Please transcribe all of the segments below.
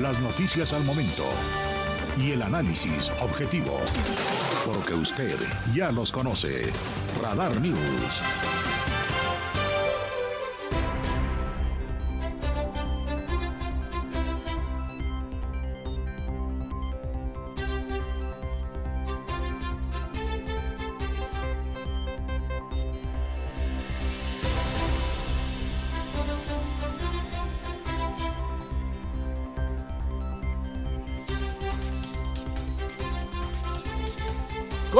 las noticias al momento y el análisis objetivo. Porque usted ya los conoce. Radar News.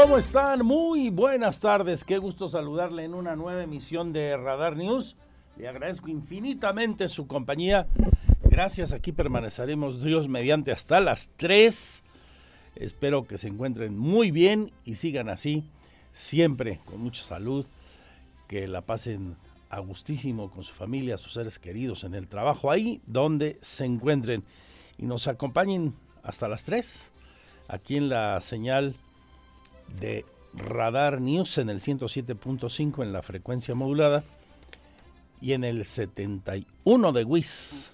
¿Cómo están? Muy buenas tardes. Qué gusto saludarle en una nueva emisión de Radar News. Le agradezco infinitamente su compañía. Gracias, aquí permaneceremos Dios mediante hasta las 3. Espero que se encuentren muy bien y sigan así, siempre con mucha salud, que la pasen a gustísimo con su familia, sus seres queridos en el trabajo, ahí donde se encuentren. Y nos acompañen hasta las 3, aquí en la señal de Radar News en el 107.5 en la frecuencia modulada y en el 71 de WIS,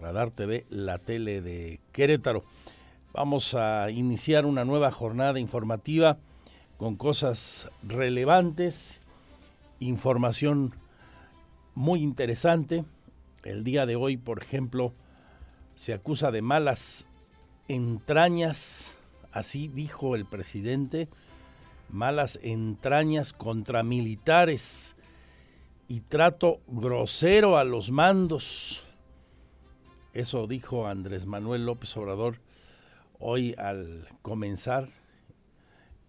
Radar TV, la tele de Querétaro. Vamos a iniciar una nueva jornada informativa con cosas relevantes, información muy interesante. El día de hoy, por ejemplo, se acusa de malas entrañas, así dijo el presidente, malas entrañas contra militares y trato grosero a los mandos. Eso dijo Andrés Manuel López Obrador hoy al comenzar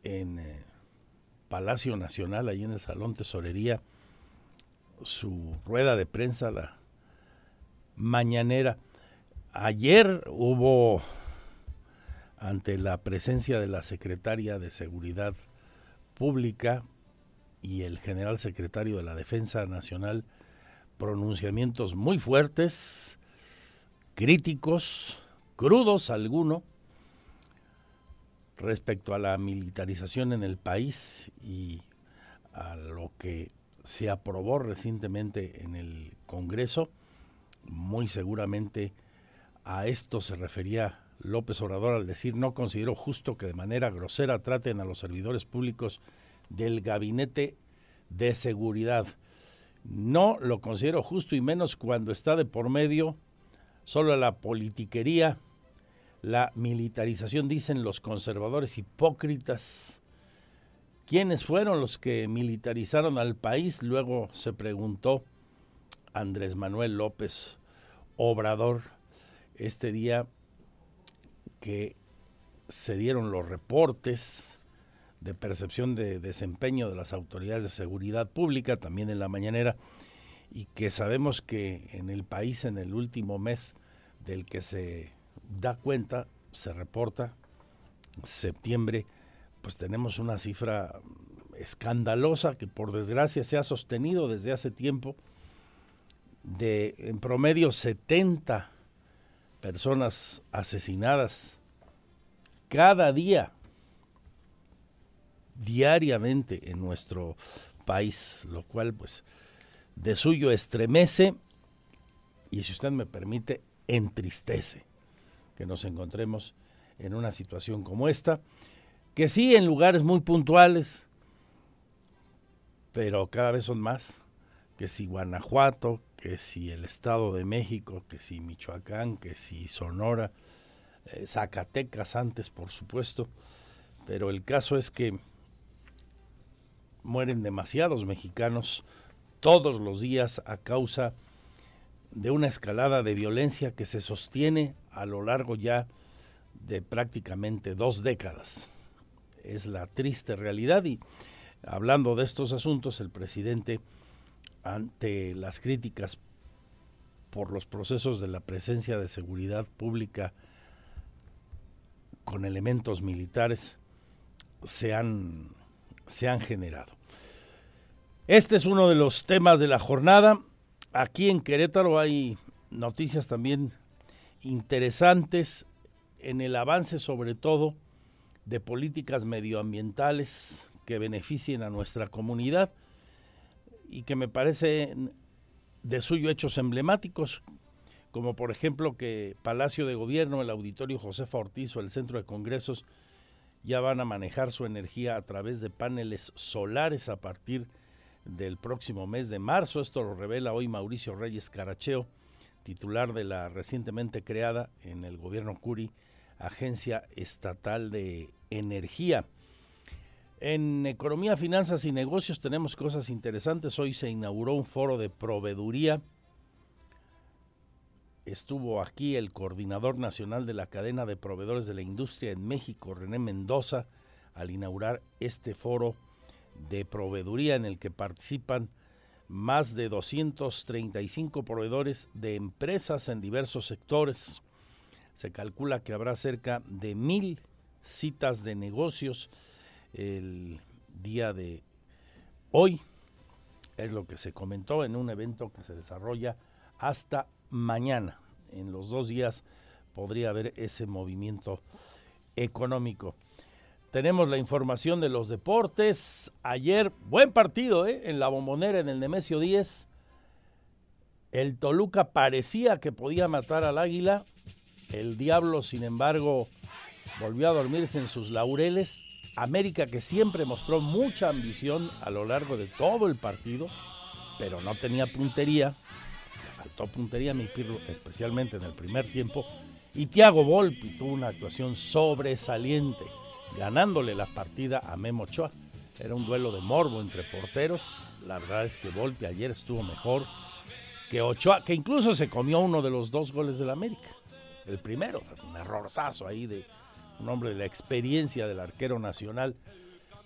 en eh, Palacio Nacional, ahí en el Salón Tesorería, su rueda de prensa, la mañanera. Ayer hubo, ante la presencia de la secretaria de Seguridad Pública y el general secretario de la Defensa Nacional pronunciamientos muy fuertes, críticos, crudos alguno, respecto a la militarización en el país y a lo que se aprobó recientemente en el Congreso. Muy seguramente a esto se refería López Obrador al decir no considero justo que de manera grosera traten a los servidores públicos del gabinete de seguridad. No lo considero justo y menos cuando está de por medio solo la politiquería, la militarización, dicen los conservadores hipócritas. ¿Quiénes fueron los que militarizaron al país? Luego se preguntó Andrés Manuel López Obrador este día que se dieron los reportes de percepción de desempeño de las autoridades de seguridad pública, también en la mañanera, y que sabemos que en el país en el último mes del que se da cuenta, se reporta, septiembre, pues tenemos una cifra escandalosa que por desgracia se ha sostenido desde hace tiempo, de en promedio 70 personas asesinadas cada día, diariamente en nuestro país, lo cual pues de suyo estremece y si usted me permite, entristece que nos encontremos en una situación como esta, que sí en lugares muy puntuales, pero cada vez son más, que si Guanajuato, que si el Estado de México, que si Michoacán, que si Sonora, eh, Zacatecas antes, por supuesto, pero el caso es que mueren demasiados mexicanos todos los días a causa de una escalada de violencia que se sostiene a lo largo ya de prácticamente dos décadas. Es la triste realidad y hablando de estos asuntos, el presidente ante las críticas por los procesos de la presencia de seguridad pública con elementos militares se han, se han generado. Este es uno de los temas de la jornada. Aquí en Querétaro hay noticias también interesantes en el avance sobre todo de políticas medioambientales que beneficien a nuestra comunidad y que me parece de suyo hechos emblemáticos, como por ejemplo que Palacio de Gobierno, el Auditorio Josefa Ortiz o el Centro de Congresos ya van a manejar su energía a través de paneles solares a partir del próximo mes de marzo. Esto lo revela hoy Mauricio Reyes Caracheo, titular de la recientemente creada en el gobierno Curi Agencia Estatal de Energía. En Economía, Finanzas y Negocios tenemos cosas interesantes. Hoy se inauguró un foro de proveeduría estuvo aquí el coordinador nacional de la cadena de proveedores de la industria en México, René Mendoza, al inaugurar este foro de proveeduría en el que participan más de 235 proveedores de empresas en diversos sectores. Se calcula que habrá cerca de mil citas de negocios el día de hoy. Es lo que se comentó en un evento que se desarrolla hasta mañana. En los dos días podría haber ese movimiento económico. Tenemos la información de los deportes. Ayer, buen partido ¿eh? en la bombonera en el Nemesio 10. El Toluca parecía que podía matar al águila. El Diablo, sin embargo, volvió a dormirse en sus laureles. América que siempre mostró mucha ambición a lo largo de todo el partido, pero no tenía puntería faltó puntería mi Pirro, especialmente en el primer tiempo. Y Thiago Volpi tuvo una actuación sobresaliente, ganándole la partida a Memo Ochoa. Era un duelo de morbo entre porteros. La verdad es que Volpi ayer estuvo mejor que Ochoa, que incluso se comió uno de los dos goles del América. El primero, un errorzazo ahí de un hombre de la experiencia del arquero nacional.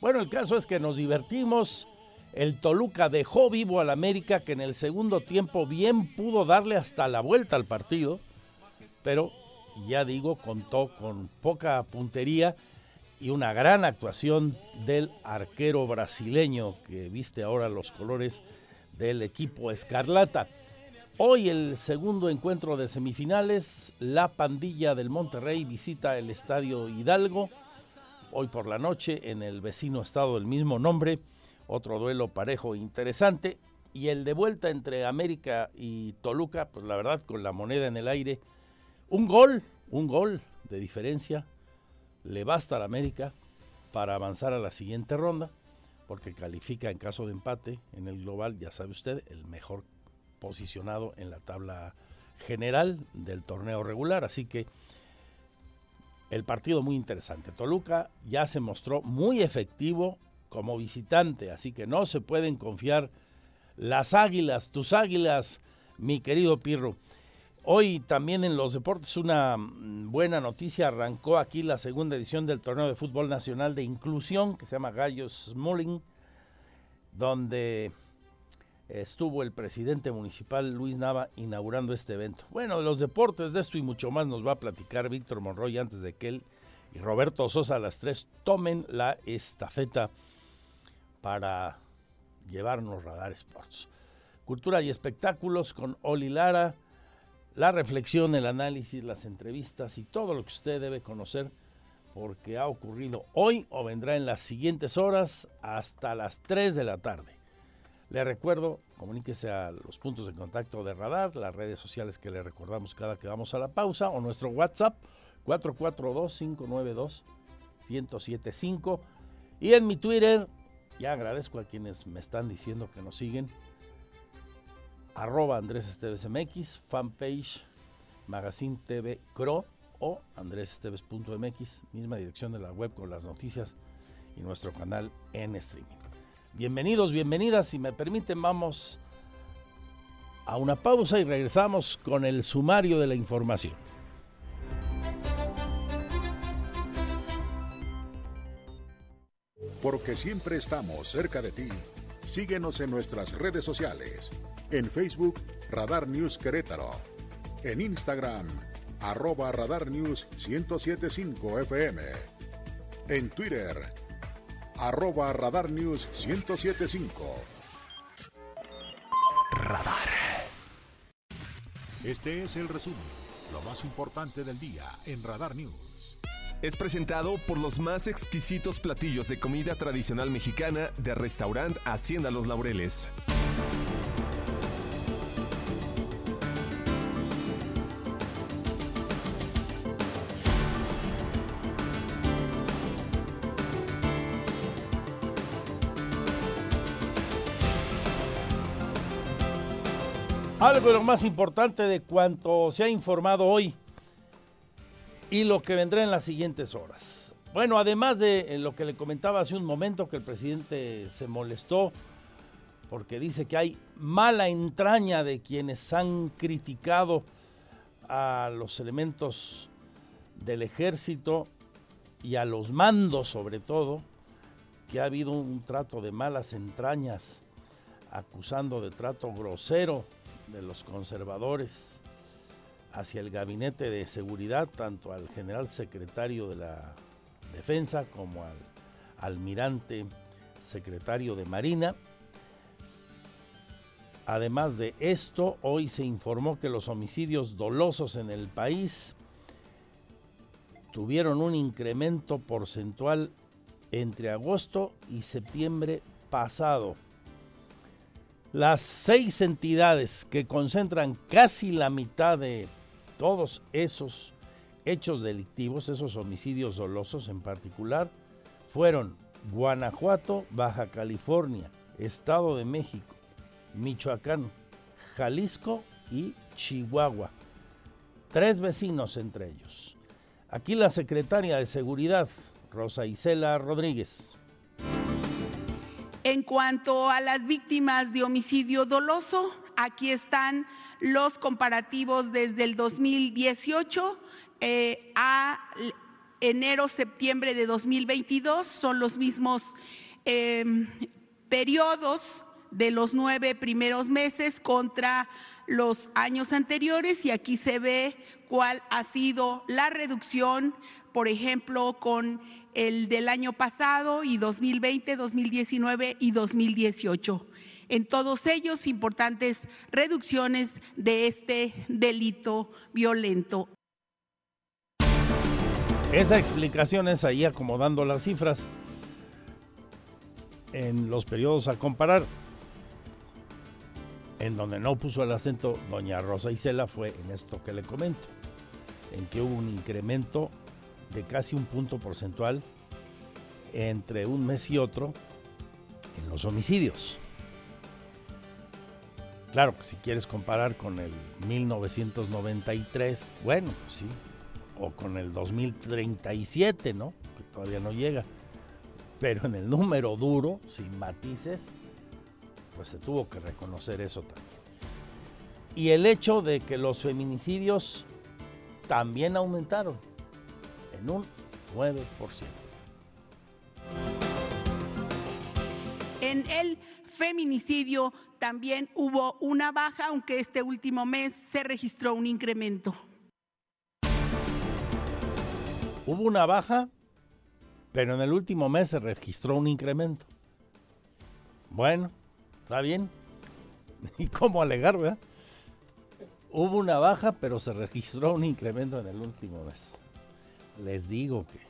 Bueno, el caso es que nos divertimos el Toluca dejó vivo al América que en el segundo tiempo bien pudo darle hasta la vuelta al partido, pero ya digo, contó con poca puntería y una gran actuación del arquero brasileño que viste ahora los colores del equipo Escarlata. Hoy el segundo encuentro de semifinales, la pandilla del Monterrey visita el Estadio Hidalgo, hoy por la noche en el vecino estado del mismo nombre otro duelo parejo interesante. Y el de vuelta entre América y Toluca, pues la verdad, con la moneda en el aire, un gol, un gol de diferencia, le basta a la América para avanzar a la siguiente ronda, porque califica en caso de empate en el global, ya sabe usted, el mejor posicionado en la tabla general del torneo regular. Así que el partido muy interesante. Toluca ya se mostró muy efectivo como visitante, así que no se pueden confiar las águilas, tus águilas, mi querido Pirro. Hoy también en los deportes una mm, buena noticia, arrancó aquí la segunda edición del torneo de fútbol nacional de inclusión que se llama Gallos Smalling, donde estuvo el presidente municipal Luis Nava inaugurando este evento. Bueno, los deportes, de esto y mucho más nos va a platicar Víctor Monroy antes de que él y Roberto Sosa a las tres tomen la estafeta para llevarnos Radar Sports. Cultura y espectáculos con Oli Lara, la reflexión, el análisis, las entrevistas y todo lo que usted debe conocer porque ha ocurrido hoy o vendrá en las siguientes horas hasta las 3 de la tarde. Le recuerdo, comuníquese a los puntos de contacto de Radar, las redes sociales que le recordamos cada que vamos a la pausa o nuestro WhatsApp 442-592-1075 y en mi Twitter ya agradezco a quienes me están diciendo que nos siguen. Arroba Andrés Esteves MX, fanpage Magazine TV Cro o andresesteves.mx, misma dirección de la web con las noticias y nuestro canal en streaming. Bienvenidos, bienvenidas. Si me permiten, vamos a una pausa y regresamos con el sumario de la información. porque siempre estamos cerca de ti. Síguenos en nuestras redes sociales. En Facebook, Radar News Querétaro. En Instagram, arroba Radar News 1075 FM. En Twitter, arroba Radar News 1075. Radar. Este es el resumen, lo más importante del día en Radar News es presentado por los más exquisitos platillos de comida tradicional mexicana de restaurante Hacienda Los Laureles. De lo más importante de cuanto se ha informado hoy y lo que vendrá en las siguientes horas. Bueno, además de eh, lo que le comentaba hace un momento, que el presidente se molestó porque dice que hay mala entraña de quienes han criticado a los elementos del ejército y a los mandos sobre todo, que ha habido un trato de malas entrañas, acusando de trato grosero de los conservadores hacia el gabinete de seguridad, tanto al general secretario de la defensa como al almirante secretario de Marina. Además de esto, hoy se informó que los homicidios dolosos en el país tuvieron un incremento porcentual entre agosto y septiembre pasado. Las seis entidades que concentran casi la mitad de todos esos hechos delictivos, esos homicidios dolosos en particular, fueron Guanajuato, Baja California, Estado de México, Michoacán, Jalisco y Chihuahua. Tres vecinos entre ellos. Aquí la secretaria de Seguridad, Rosa Isela Rodríguez. En cuanto a las víctimas de homicidio doloso, aquí están los comparativos desde el 2018 eh, a enero-septiembre de 2022. Son los mismos em, periodos de los nueve primeros meses contra los años anteriores y aquí se ve cuál ha sido la reducción, por ejemplo, con el del año pasado y 2020, 2019 y 2018. En todos ellos, importantes reducciones de este delito violento. Esa explicación es ahí acomodando las cifras en los periodos a comparar. En donde no puso el acento doña Rosa Isela fue en esto que le comento, en que hubo un incremento de casi un punto porcentual entre un mes y otro en los homicidios. Claro que si quieres comparar con el 1993, bueno, pues sí, o con el 2037, ¿no? Que todavía no llega. Pero en el número duro, sin matices, pues se tuvo que reconocer eso también. Y el hecho de que los feminicidios también aumentaron en un 9%. En el feminicidio también hubo una baja, aunque este último mes se registró un incremento. Hubo una baja, pero en el último mes se registró un incremento. Bueno, ¿Está bien? ¿Y cómo alegar, verdad? Hubo una baja, pero se registró un incremento en el último mes. Les digo que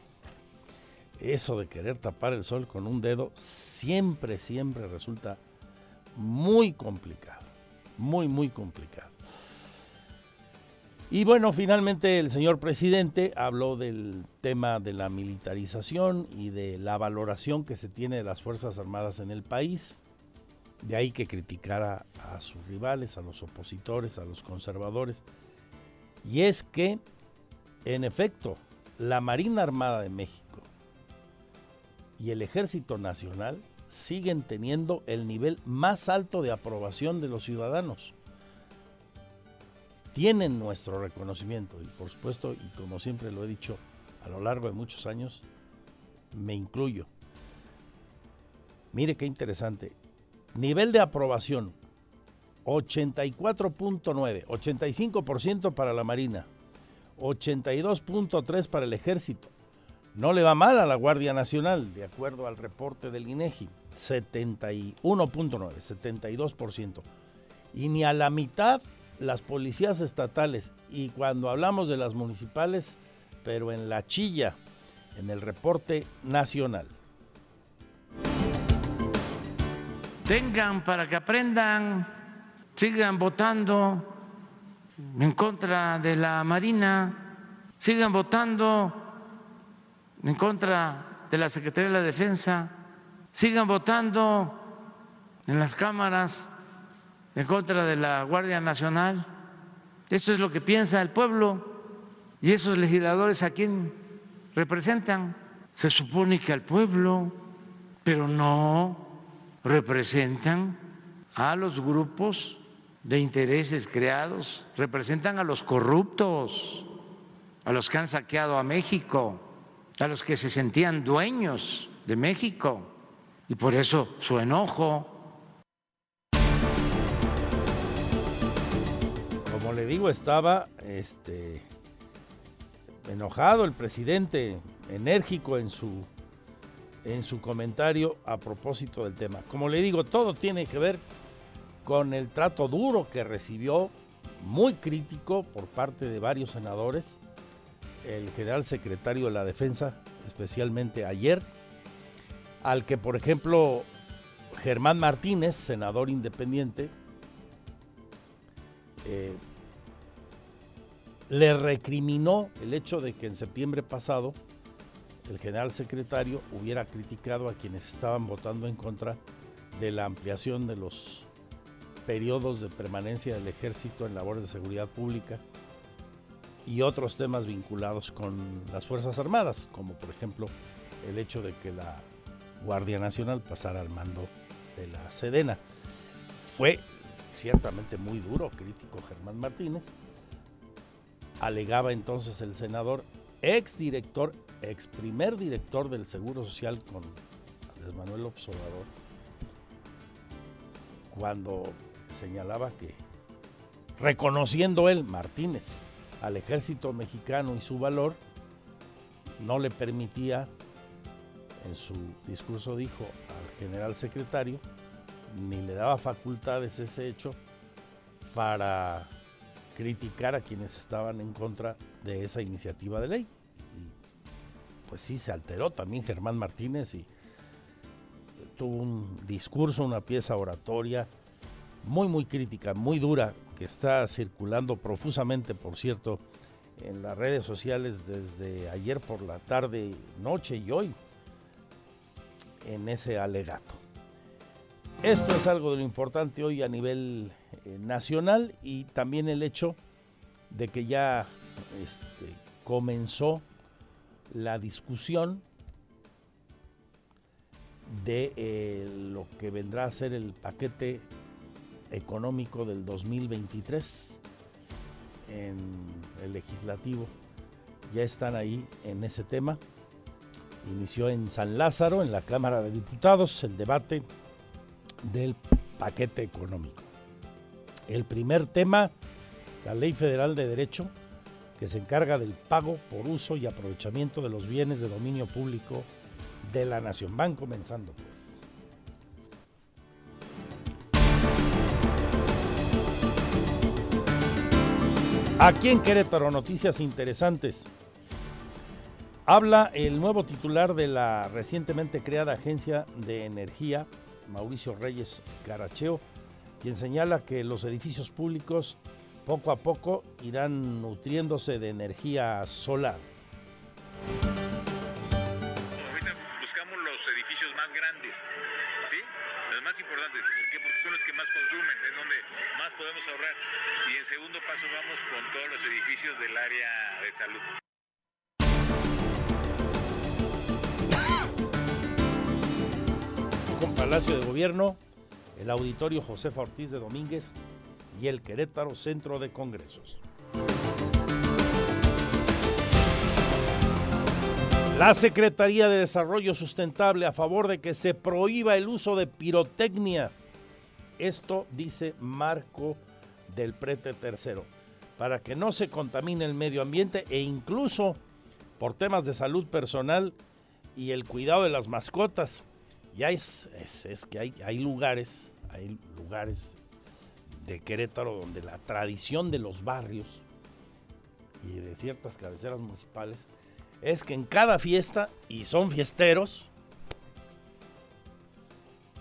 eso de querer tapar el sol con un dedo siempre, siempre resulta muy complicado. Muy, muy complicado. Y bueno, finalmente el señor presidente habló del tema de la militarización y de la valoración que se tiene de las Fuerzas Armadas en el país. De ahí que criticara a sus rivales, a los opositores, a los conservadores. Y es que, en efecto, la Marina Armada de México y el Ejército Nacional siguen teniendo el nivel más alto de aprobación de los ciudadanos. Tienen nuestro reconocimiento y por supuesto, y como siempre lo he dicho a lo largo de muchos años, me incluyo. Mire qué interesante. Nivel de aprobación, 84.9, 85% para la Marina, 82.3 para el Ejército. No le va mal a la Guardia Nacional, de acuerdo al reporte del INEGI, 71.9, 72%. Y ni a la mitad las policías estatales. Y cuando hablamos de las municipales, pero en la chilla, en el reporte nacional. Vengan para que aprendan, sigan votando en contra de la Marina, sigan votando en contra de la Secretaría de la Defensa, sigan votando en las cámaras en contra de la Guardia Nacional. Eso es lo que piensa el pueblo y esos legisladores a quién representan. Se supone que al pueblo, pero no representan a los grupos de intereses creados, representan a los corruptos, a los que han saqueado a México, a los que se sentían dueños de México. Y por eso su enojo. Como le digo, estaba este enojado el presidente, enérgico en su en su comentario a propósito del tema. Como le digo, todo tiene que ver con el trato duro que recibió, muy crítico por parte de varios senadores, el general secretario de la Defensa, especialmente ayer, al que, por ejemplo, Germán Martínez, senador independiente, eh, le recriminó el hecho de que en septiembre pasado el general secretario hubiera criticado a quienes estaban votando en contra de la ampliación de los periodos de permanencia del ejército en labores de seguridad pública y otros temas vinculados con las Fuerzas Armadas, como por ejemplo el hecho de que la Guardia Nacional pasara al mando de la Sedena. Fue ciertamente muy duro, crítico Germán Martínez. Alegaba entonces el senador, ex director ex primer director del Seguro Social con Andrés Manuel Observador, cuando señalaba que, reconociendo él, Martínez, al ejército mexicano y su valor, no le permitía, en su discurso dijo al general secretario, ni le daba facultades ese hecho para criticar a quienes estaban en contra de esa iniciativa de ley. Pues sí se alteró también Germán Martínez y tuvo un discurso, una pieza oratoria muy, muy crítica, muy dura, que está circulando profusamente, por cierto, en las redes sociales desde ayer por la tarde, noche y hoy, en ese alegato. Esto es algo de lo importante hoy a nivel eh, nacional y también el hecho de que ya este, comenzó la discusión de eh, lo que vendrá a ser el paquete económico del 2023 en el legislativo. Ya están ahí en ese tema. Inició en San Lázaro, en la Cámara de Diputados, el debate del paquete económico. El primer tema, la Ley Federal de Derecho, que se encarga del pago por uso y aprovechamiento de los bienes de dominio público de la nación. Van comenzando pues. Aquí en Querétaro, noticias interesantes. Habla el nuevo titular de la recientemente creada Agencia de Energía, Mauricio Reyes Caracheo, quien señala que los edificios públicos poco a poco irán nutriéndose de energía solar. Ahorita buscamos los edificios más grandes, más importantes, porque son los que más consumen, es donde más podemos ahorrar. Y en segundo paso vamos con todos los edificios del área de salud. Con Palacio de Gobierno, el auditorio Josefa Ortiz de Domínguez y el Querétaro Centro de Congresos. La Secretaría de Desarrollo Sustentable a favor de que se prohíba el uso de pirotecnia. Esto dice Marco del Prete Tercero, para que no se contamine el medio ambiente e incluso por temas de salud personal y el cuidado de las mascotas. Ya es, es, que hay, hay lugares, hay lugares de Querétaro, donde la tradición de los barrios y de ciertas cabeceras municipales es que en cada fiesta, y son fiesteros,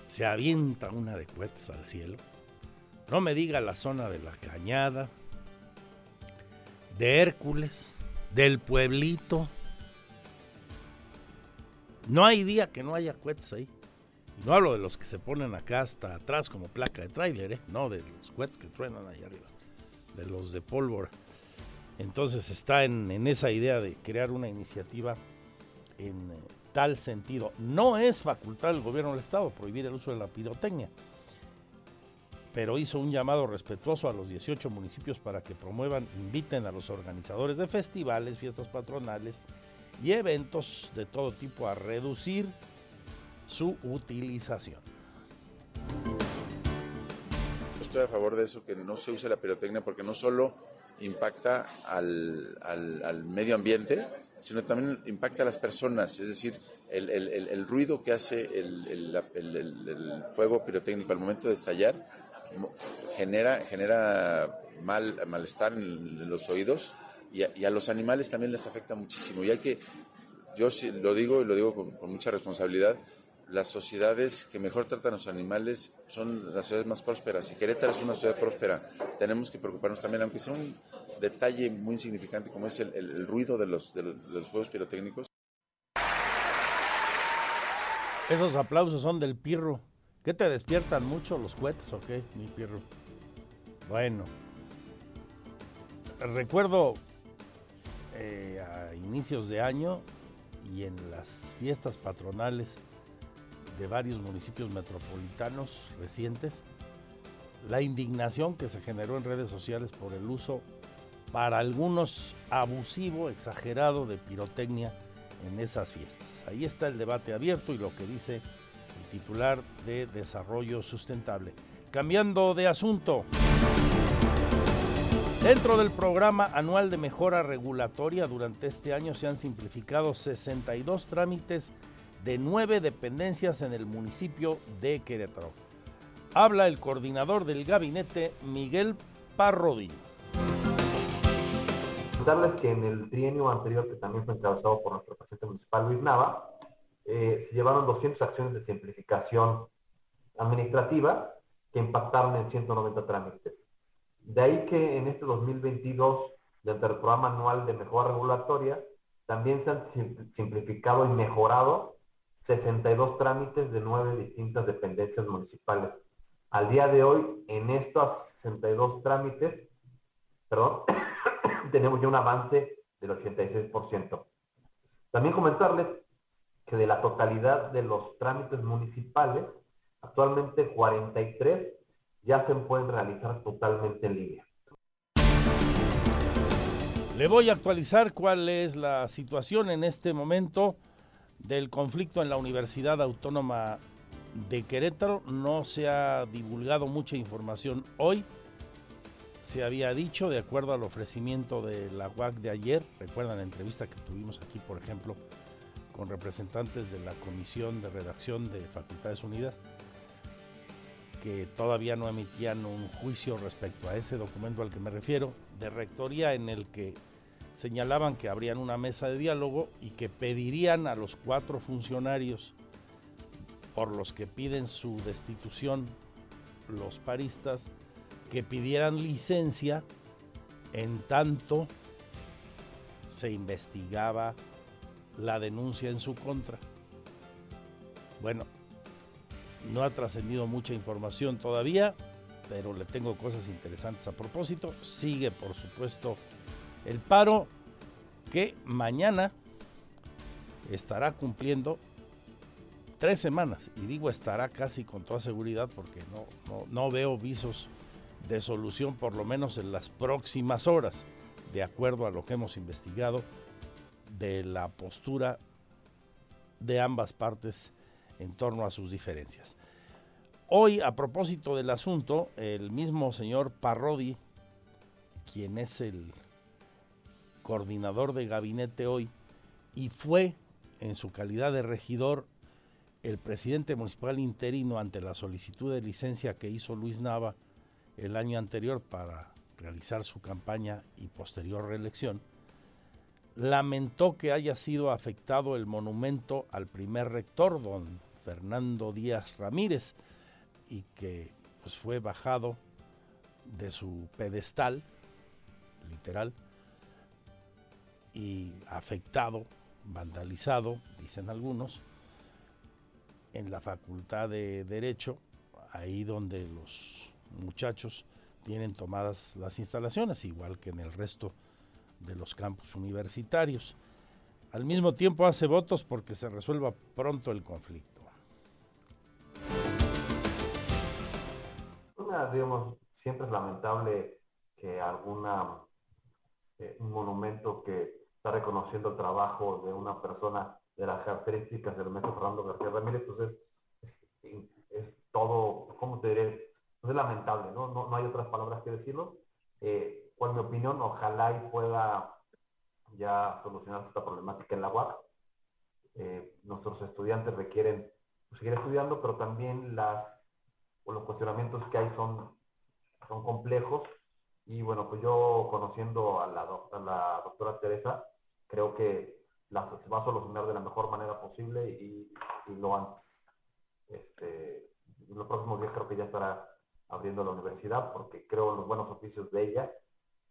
se avienta una de cohetes al cielo. No me diga la zona de la Cañada, de Hércules, del pueblito. No hay día que no haya cohetes ahí. No hablo de los que se ponen acá hasta atrás como placa de tráiler, ¿eh? no de los cohetes que truenan ahí arriba, de los de pólvora. Entonces está en, esa idea de crear una iniciativa en eh, tal sentido. No es facultad del gobierno del Estado prohibir el uso de la pirotecnia, pero hizo un llamado respetuoso a los 18 municipios para que promuevan, inviten a los organizadores de festivales, fiestas patronales y eventos de todo tipo a reducir su utilización. Estoy a favor de eso, que no se use la pirotecnia porque no solo impacta al, al, medio ambiente, sino también impacta a las personas, es decir, el, el, el ruido que hace el, fuego pirotécnico al momento de estallar genera, genera mal, malestar en, los oídos y a, y a, los animales también les afecta muchísimo. Y hay que, yo lo digo y lo digo con, con mucha responsabilidad, las sociedades que mejor tratan a los animales son las ciudades más prósperas. Y Querétaro es una ciudad próspera. Tenemos que preocuparnos también, aunque sea un detalle muy insignificante como es el, ruido de los, fuegos pirotécnicos. Esos aplausos son del pirro. ¿Qué te despiertan mucho los cohetes o qué, mi pirro? Bueno, recuerdo eh, a inicios de año y en las fiestas patronales de varios municipios metropolitanos recientes, la indignación que se generó en redes sociales por el uso para algunos abusivo, exagerado de pirotecnia en esas fiestas. Ahí está el debate abierto y lo que dice el titular de Desarrollo Sustentable. Cambiando de asunto. Dentro del programa anual de mejora regulatoria, durante este año se han simplificado 62 trámites de nueve dependencias en el municipio de Querétaro. Habla el coordinador del gabinete, Miguel Parrodín. Darles que en el trienio anterior, que también fue encabezado por nuestro presidente municipal Luis Nava, eh, se llevaron 200 acciones de simplificación administrativa que impactaron en 190 trámites. De ahí que en este 2022, dentro del programa anual de mejora regulatoria, también se han simplificado y mejorado 62 trámites de nueve distintas dependencias municipales. Al día de hoy, en estos 62 trámites, perdón, tenemos ya un avance del 86%. También comentarles que de la totalidad de los trámites municipales, actualmente 43 ya se pueden realizar totalmente en línea. Le voy a actualizar cuál es la situación en este momento del conflicto en la Universidad Autónoma de Querétaro. No se ha divulgado mucha información hoy. Se había dicho, de acuerdo al ofrecimiento de la UAC de ayer, recuerdan la entrevista que tuvimos aquí, por ejemplo, con representantes de la Comisión de Redacción de Facultades Unidas, que todavía no emitían un juicio respecto a ese documento al que me refiero, de rectoría en el que señalaban que habrían una mesa de diálogo y que pedirían a los cuatro funcionarios por los que piden su destitución los paristas que pidieran licencia en tanto se investigaba la denuncia en su contra. Bueno, no ha trascendido mucha información todavía, pero le tengo cosas interesantes a propósito. Sigue, por supuesto, el paro que mañana estará cumpliendo tres semanas, y digo estará casi con toda seguridad porque no, no, no, veo visos de solución por lo menos en las próximas horas, de acuerdo a lo que hemos investigado de la postura de ambas partes en torno a sus diferencias. Hoy, a propósito del asunto, el mismo señor Parrodi, quien es el coordinador de gabinete hoy y fue en su calidad de regidor el presidente municipal interino ante la solicitud de licencia que hizo Luis Nava el año anterior para realizar su campaña y posterior reelección, lamentó que haya sido afectado el monumento al primer rector, don Fernando Díaz Ramírez, y que pues, fue bajado de su pedestal, literal, y afectado, vandalizado, dicen algunos, en la Facultad de Derecho, ahí donde los muchachos tienen tomadas las instalaciones, igual que en el resto de los campus universitarios. Al mismo tiempo hace votos porque se resuelva pronto el conflicto. digamos, siempre es lamentable que alguna eh, un monumento que está reconociendo el trabajo de una persona de las características del maestro Fernando García Ramírez, pues es, todo, ¿cómo te diré? Pues es lamentable, ¿no? ¿no? No hay otras palabras que decirlo. Eh, ¿Cuál mi opinión? Ojalá y pueda ya solucionar esta problemática en la UAC. Eh, nuestros estudiantes requieren pues, seguir estudiando, pero también las, los cuestionamientos que hay son, son complejos. Y bueno, pues yo conociendo a la, a la doctora Teresa, creo que la, se va a solucionar de la mejor manera posible y, y lo antes. Este, en los próximos días creo que ya estará abriendo la universidad porque creo en los buenos oficios de ella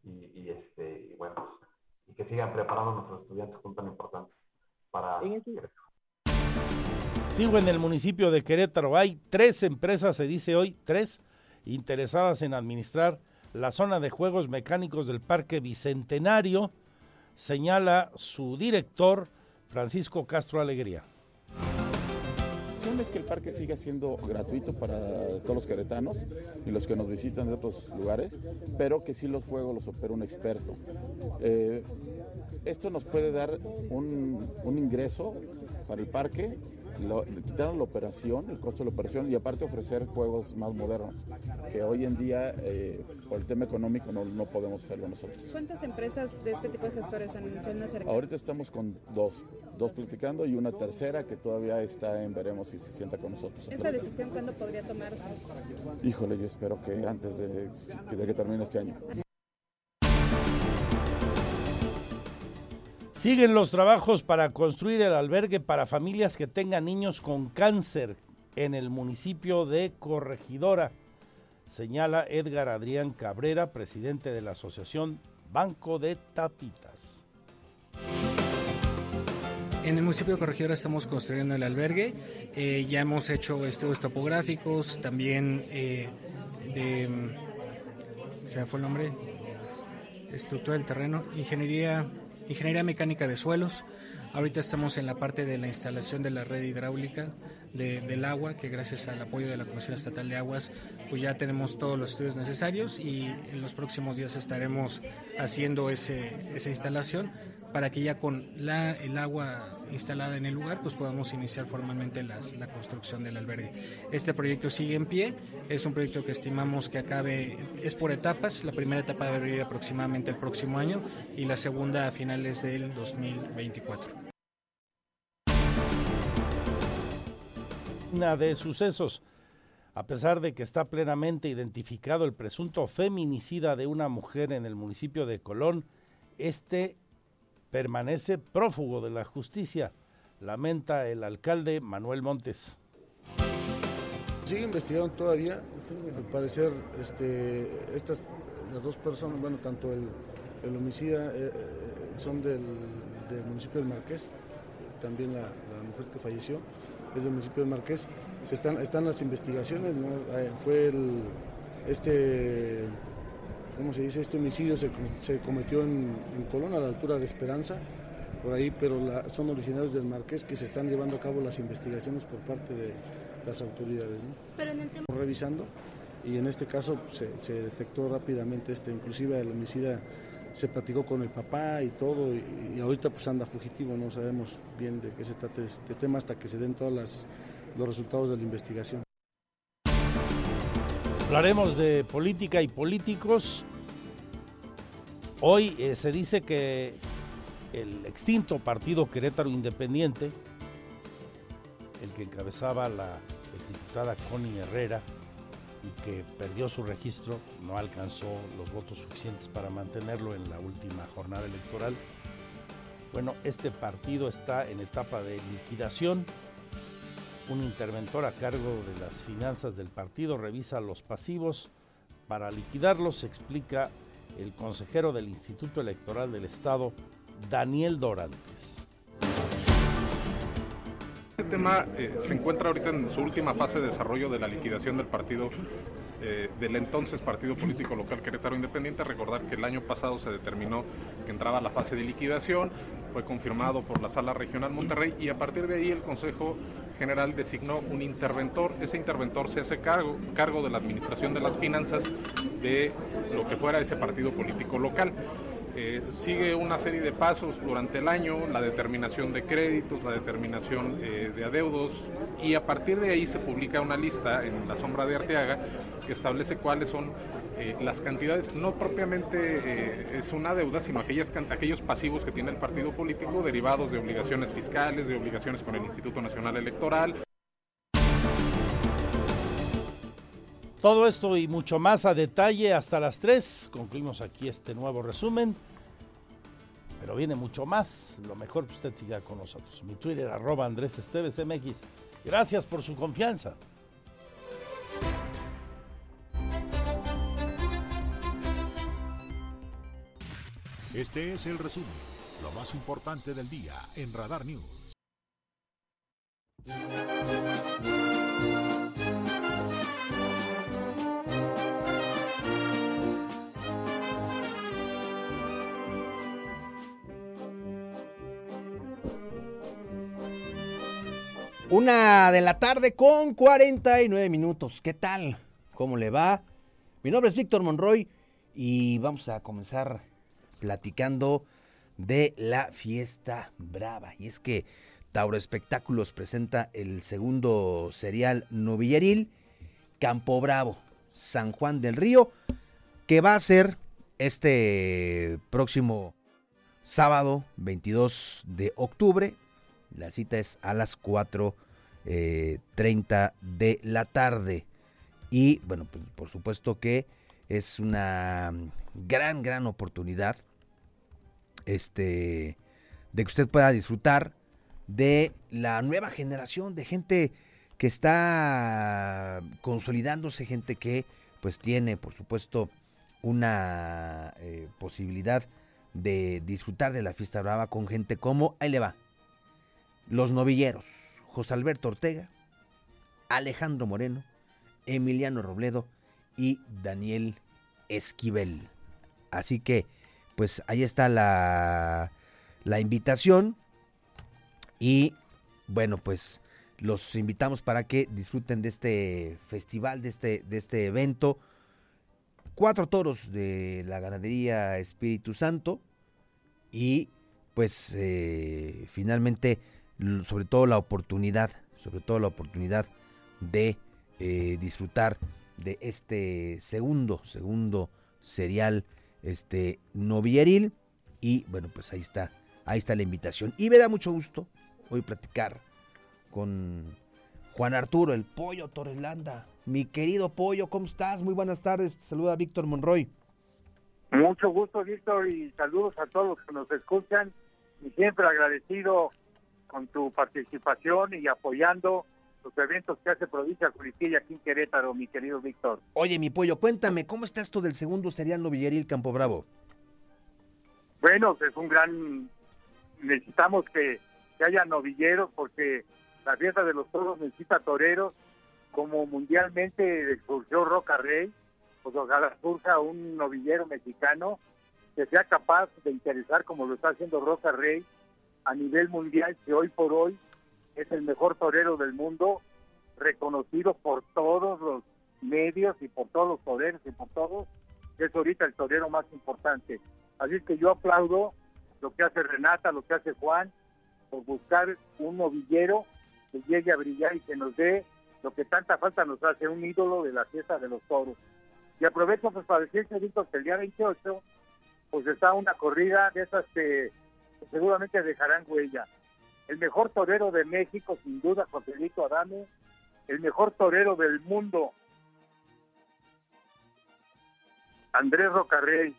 y, y este, y bueno, pues, y que sigan preparando a nuestros estudiantes con tan importante para Sigo en el municipio de Querétaro. Hay tres empresas, se dice hoy, tres, interesadas en administrar la zona de juegos mecánicos del Parque Bicentenario, señala su director, Francisco Castro Alegría es que el parque siga siendo gratuito para todos los queretanos y los que nos visitan de otros lugares, pero que sí los juegos los opera un experto. Eh, esto nos puede dar un, un ingreso para el parque lo, quitaron la operación, el costo de la operación y aparte ofrecer juegos más modernos, que hoy en día eh, por el tema económico no, no, podemos hacerlo nosotros. ¿Cuántas empresas de este tipo de gestores han zona cerca? Ahorita estamos con dos, dos platicando y una tercera que todavía está en veremos si se sienta con nosotros. ¿Esa decisión cuándo podría tomarse? Híjole, yo espero que antes de, de que termine este año. Siguen los trabajos para construir el albergue para familias que tengan niños con cáncer en el municipio de Corregidora, señala Edgar Adrián Cabrera, presidente de la Asociación Banco de Tapitas. En el municipio de Corregidora estamos construyendo el albergue. Eh, ya hemos hecho estudios topográficos, también eh, de. ¿Se fue el nombre? Estructura del terreno, ingeniería Ingeniería mecánica de suelos. Ahorita estamos en la parte de la instalación de la red hidráulica del agua, que gracias al apoyo de la Comisión Estatal de Aguas, pues ya tenemos todos los estudios necesarios y en los próximos días estaremos haciendo ese, esa instalación para que ya con la, el agua instalada en el lugar, pues podamos iniciar formalmente la construcción del albergue. Este proyecto sigue en pie, es un proyecto que estimamos que acabe, es por etapas, la primera etapa debe ir aproximadamente el próximo año y la segunda a finales del 2024. Una de sucesos. A pesar de que está plenamente identificado el presunto feminicida de una mujer en el municipio de Colón, este permanece prófugo de la justicia, lamenta el alcalde Manuel Montes. Sigue investigando todavía, al parecer este, estas, las dos personas, bueno, tanto el, el homicida eh, eh, son del, del, municipio del Marqués, también la, la, mujer que falleció es del municipio del Marqués. Se están, están las investigaciones, ¿no? Eh, fue el, este ¿cómo se dice? Este homicidio se, se cometió en, en, Colón, a la altura de Esperanza, por ahí, pero la, son originarios del Marqués que se están llevando a cabo las investigaciones por parte de las autoridades. ¿no? Pero en el tema... Revisando, y en este caso se, se, detectó rápidamente, este, inclusive el homicida se platicó con el papá y todo, y, y, ahorita pues anda fugitivo, no sabemos bien de qué se trata este tema hasta que se den todos los resultados de la investigación. Hablaremos de política y políticos. Hoy eh, se dice que el extinto partido Querétaro Independiente, el que encabezaba la exdiputada Connie Herrera y que perdió su registro, no alcanzó los votos suficientes para mantenerlo en la última jornada electoral. Bueno, este partido está en etapa de liquidación un interventor a cargo de las finanzas del partido revisa los pasivos. Para liquidarlos, explica el consejero del Instituto Electoral del Estado, Daniel Dorantes. Este tema eh, se encuentra ahorita en su última fase de desarrollo de la liquidación del partido, eh, del entonces Partido Político Local Querétaro Independiente. Recordar que el año pasado se determinó que entraba la fase de liquidación, fue confirmado por la Sala Regional Monterrey y a partir de ahí el Consejo General designó un interventor. Ese interventor se hace cargo, cargo de la administración de las finanzas de lo que fuera ese partido político local. Eh, sigue una serie de pasos durante el año, la determinación de créditos, la determinación eh, de adeudos y a partir de ahí se publica una lista en la sombra de Arteaga que establece cuáles son eh, las cantidades, no propiamente es una deuda, sino aquellas, aquellos pasivos que tiene el partido político derivados de obligaciones fiscales, de obligaciones con el Instituto Nacional Electoral. Todo esto y mucho más a detalle hasta las 3. Concluimos aquí este nuevo resumen. Pero viene mucho más. Lo mejor que usted siga con nosotros. Mi Twitter, arroba Andrés Esteves MX. Gracias por su confianza. Este es el resumen, lo más importante del día en Radar News. Una de la tarde con 49 minutos. ¿Qué tal? ¿Cómo le va? Mi nombre es Víctor Monroy y vamos a comenzar platicando de la fiesta brava. Y es que Tauro Espectáculos presenta el segundo serial novilleril Campo Bravo, San Juan del Río, que va a ser este próximo sábado 22 de octubre la cita es a las 4.30 eh, de la tarde. Y bueno, pues por supuesto que es una gran, gran oportunidad este, de que usted pueda disfrutar de la nueva generación de gente que está consolidándose, gente que pues tiene por supuesto una eh, posibilidad de disfrutar de la fiesta brava con gente como, ahí le va, los novilleros, José Alberto Ortega, Alejandro Moreno, Emiliano Robledo y Daniel Esquivel. Así que, pues ahí está la, la invitación. Y bueno, pues los invitamos para que disfruten de este festival, de este, de este evento. Cuatro toros de la ganadería Espíritu Santo. Y pues eh, finalmente sobre todo la oportunidad, sobre todo la oportunidad de eh, disfrutar de este segundo, segundo serial este novieril y bueno, pues ahí está, ahí está la invitación. Y me da mucho gusto hoy platicar con Juan Arturo, el Pollo Torreslanda. Mi querido Pollo, ¿cómo estás? Muy buenas tardes. Te saluda Víctor Monroy. Mucho gusto, Víctor, y saludos a todos que nos escuchan. Y siempre agradecido con tu participación y apoyando los eventos que hace Provincia Juriquilla aquí en Querétaro, mi querido Víctor. Oye, mi pollo, cuéntame, ¿cómo está esto del segundo serial novilleril Campo Bravo? Bueno, es un gran... Necesitamos que, haya novilleros porque la fiesta de los toros necesita toreros, como mundialmente surgió Roca Rey, pues ojalá surja un novillero mexicano que sea capaz de interesar como lo está haciendo Roca Rey a nivel mundial que hoy por hoy es el mejor torero del mundo, reconocido por todos los medios y por todos los toreros y por todos, que es ahorita el torero más importante. Así que yo aplaudo lo que hace Renata, lo que hace Juan, por buscar un novillero que llegue a brillar y que nos dé lo que tanta falta nos hace, un ídolo de la fiesta de los toros. Y aprovecho pues para decir que el día 28 pues está una corrida de esas que seguramente dejarán huella. El mejor torero de México, sin duda, Joselito Adame. El mejor torero del mundo, Andrés Rocarrey.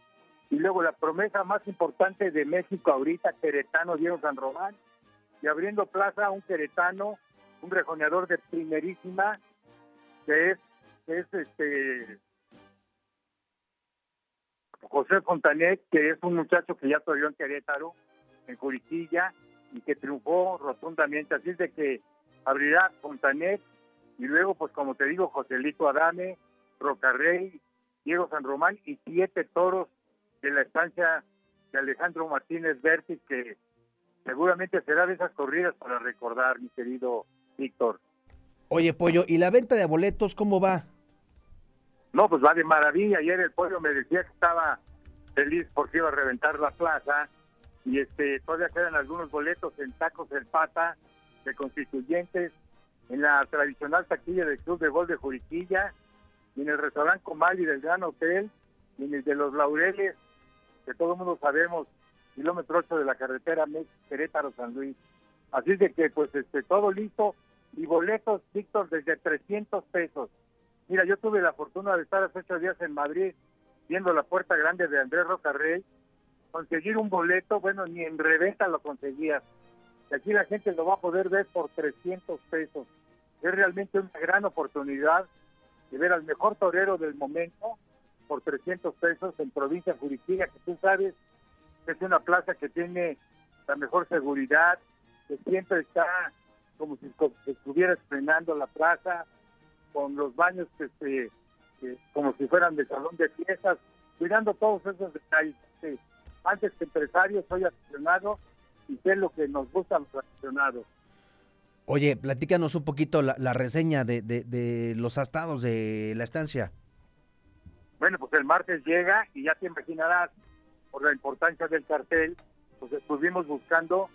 Y luego la promesa más importante de México ahorita, Queretano Diego San Román. Y abriendo plaza un queretano, un rejoneador de primerísima, que es, que es este José Fontanet, que es un muchacho que ya todavía en Querétaro, en Juriquilla y que triunfó rotundamente. Así es de que abrirá Fontanet y luego, pues como te digo, Joselito Adame, Rocarrey, Diego San Román y siete toros de la estancia de Alejandro Martínez Vértiz, que seguramente será de esas corridas para recordar, mi querido Víctor. Oye, Pollo, ¿y la venta de boletos cómo va? No, pues va de maravilla. Ayer el Pollo me decía que estaba feliz porque iba a reventar la plaza y este todavía quedan algunos boletos en Tacos El Pata de Constituyentes, en la tradicional taquilla del Club de Gol de Juriquilla, y en el restaurante Comali del Gran Hotel, y en el de los Laureles, que todo el mundo sabemos, kilómetro 8 de la carretera Querétaro-San Luis. Así de que, pues, este, todo listo, y boletos, Víctor, desde 300 pesos. Mira, yo tuve la fortuna de estar hace ocho días en Madrid, viendo la puerta grande de Andrés Rocarrey, conseguir un boleto, bueno, ni en reventa lo conseguías. Y aquí la gente lo va a poder ver por 300 pesos. Es realmente una gran oportunidad de ver al mejor torero del momento por 300 pesos en provincia Juriquilla, que tú sabes que es una plaza que tiene la mejor seguridad, que siempre está como si estuviera estrenando la plaza, con los baños que se, como si fueran de salón de fiestas, cuidando todos esos detalles. Antes que empresario, soy aficionado y sé lo que nos gusta a los aficionados. Oye, platícanos un poquito la, la reseña de, de, de, los estados de la estancia. Bueno, pues el martes llega y ya te imaginarás, por la importancia del cartel, pues estuvimos buscando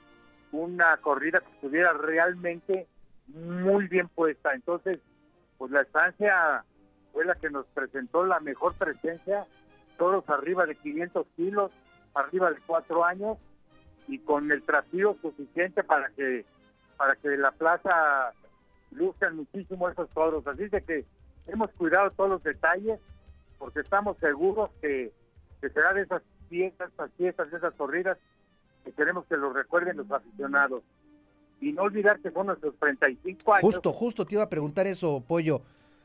una corrida que estuviera realmente muy bien puesta. Entonces, pues la estancia fue la que nos presentó la mejor presencia, todos arriba de 500 kilos, arriba de cuatro años y con el trasío suficiente para que para que la plaza luzcan muchísimo esos toros. Así de que hemos cuidado todos los detalles porque estamos seguros que, que será de esas fiestas, esas fiestas, esas corridas que queremos que lo recuerden los aficionados. Y no olvidar que son nuestros 35 años. Justo, justo te iba a preguntar eso, Pollo,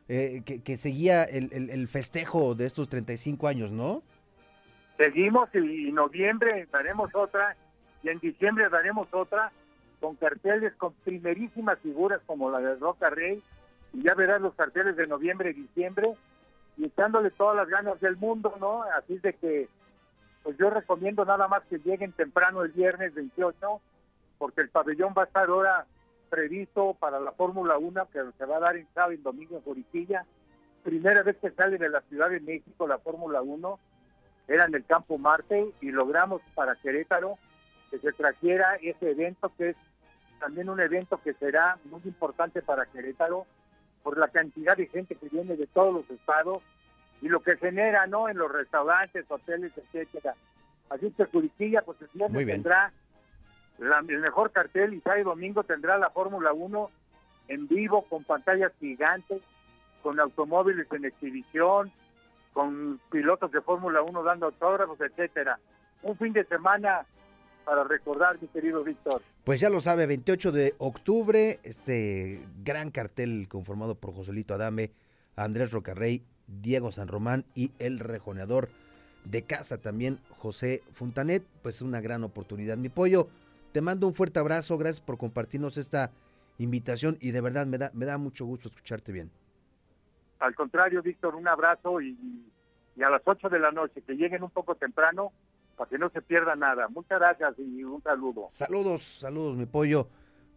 eh, que, que, seguía el, el, el, festejo de estos 35 años, ¿no? Seguimos y en noviembre daremos otra y en diciembre daremos otra con carteles con primerísimas figuras como la de Roca Rey y ya verás los carteles de noviembre y diciembre y echándole todas las ganas del mundo, ¿no? Así de que pues yo recomiendo nada más que lleguen temprano el viernes 28 porque el pabellón va a estar ahora previsto para la Fórmula 1 que se va a dar en sábado y domingo en Juriquilla. Primera vez que sale de la Ciudad de México la Fórmula 1 era en el Campo Marte y logramos para Querétaro que se trajera ese evento que es también un evento que será muy importante para Querétaro por la cantidad de gente que viene de todos los estados y lo que genera no en los restaurantes, hoteles, etcétera. Así que Juriquilla pues el viernes tendrá la, el mejor cartel y sábado y domingo tendrá la Fórmula 1 en vivo con pantallas gigantes, con automóviles en exhibición, con pilotos de Fórmula 1 dando autógrafos, etcétera. Un fin de semana para recordar, mi querido Víctor. Pues ya lo sabe, 28 de octubre, este gran cartel conformado por Joselito Adame, Andrés Rocarrey, Diego San Román y el rejoneador de casa también, José Fontanet. Pues una gran oportunidad, mi pollo. Te mando un fuerte abrazo, gracias por compartirnos esta invitación y de verdad me da, me da mucho gusto escucharte bien. Al contrario, Víctor, un abrazo y, y a las 8 de la noche, que lleguen un poco temprano para que no se pierda nada. Muchas gracias y un saludo. Saludos, saludos, mi pollo,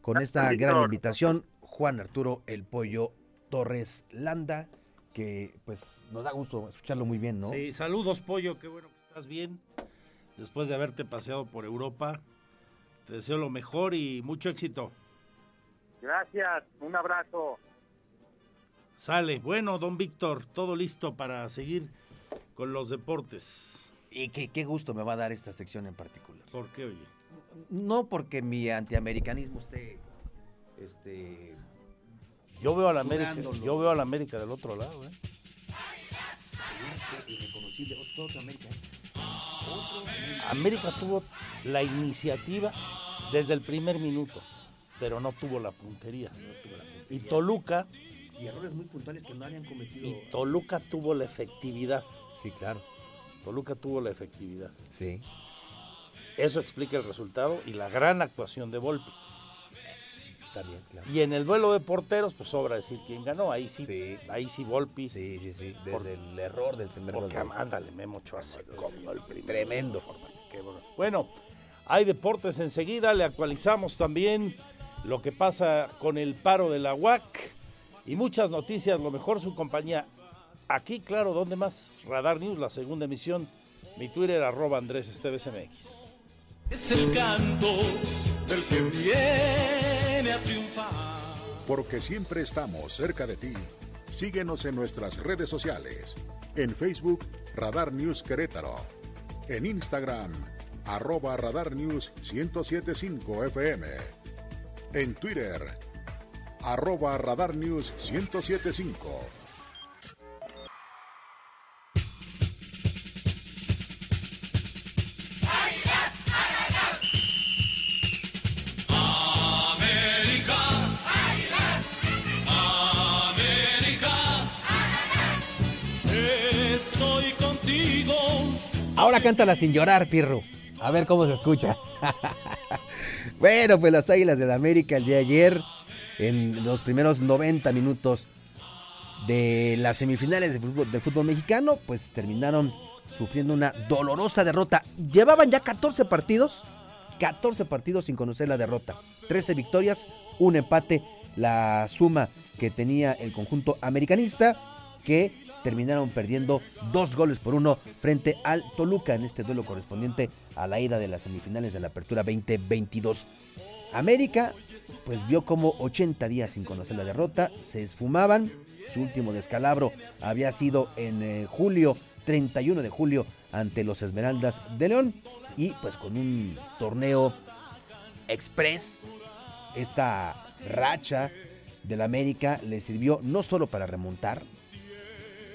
con esta gran invitación, Juan Arturo El Pollo Torres Landa, que pues nos da gusto escucharlo muy bien, ¿no? Sí, saludos, pollo, qué bueno que estás bien. Después de haberte paseado por Europa, te deseo lo mejor y mucho éxito. Gracias, un abrazo. Sale, bueno, don Víctor, todo listo para seguir con los deportes. Y qué, qué gusto me va a dar esta sección en particular. ¿Por qué, oye? No porque mi antiamericanismo esté, este, yo veo a la América, yo veo a la América del otro lado, ¿eh? América tuvo la iniciativa desde el primer minuto, pero no tuvo la puntería. Y Toluca y errores muy puntuales que no habían cometido. Y Toluca tuvo la efectividad. Sí, claro. Toluca tuvo la efectividad. Sí. Eso explica el resultado y la gran actuación de Volpi. También, claro. Y en el duelo de porteros, pues sobra decir quién ganó. Ahí sí, ahí sí Volpi. Sí, sí, sí. Desde el error del primer gol. Porque, ándale, Memo Ochoa se comió el primer Tremendo. Qué bueno. Bueno, hay deportes enseguida. Le actualizamos también lo que pasa con el paro de la UAC y muchas noticias. Lo mejor su compañía. Aquí, claro, ¿dónde más? Radar News, la segunda emisión. Mi Twitter, arroba Andrés Esteves MX. Es el canto del que viene a triunfar. Porque siempre estamos cerca de ti. Síguenos en nuestras redes sociales. En Facebook, Radar News Querétaro. En Instagram, arroba Radar News 1075 FM. En Twitter, arroba Radar News 1075. América, América, estoy contigo. Ahora cántala sin llorar, Pirro. A ver cómo se escucha. bueno, pues las Águilas del América el día de ayer, en los primeros 90 minutos de las semifinales de fútbol, del fútbol mexicano, pues terminaron sufriendo una dolorosa derrota. Llevaban ya 14 partidos, 14 partidos sin conocer la derrota. 13 victorias, un empate, la suma que tenía el conjunto americanista, que terminaron perdiendo dos goles por uno frente al Toluca en este duelo correspondiente a la ida de las semifinales de la Apertura 2022. América, pues vio como 80 días sin conocer la derrota, se esfumaban. Su último descalabro había sido en eh, julio, 31 de julio, ante los Esmeraldas de León. Y pues con un torneo express, esta racha del América le sirvió no solo para remontar,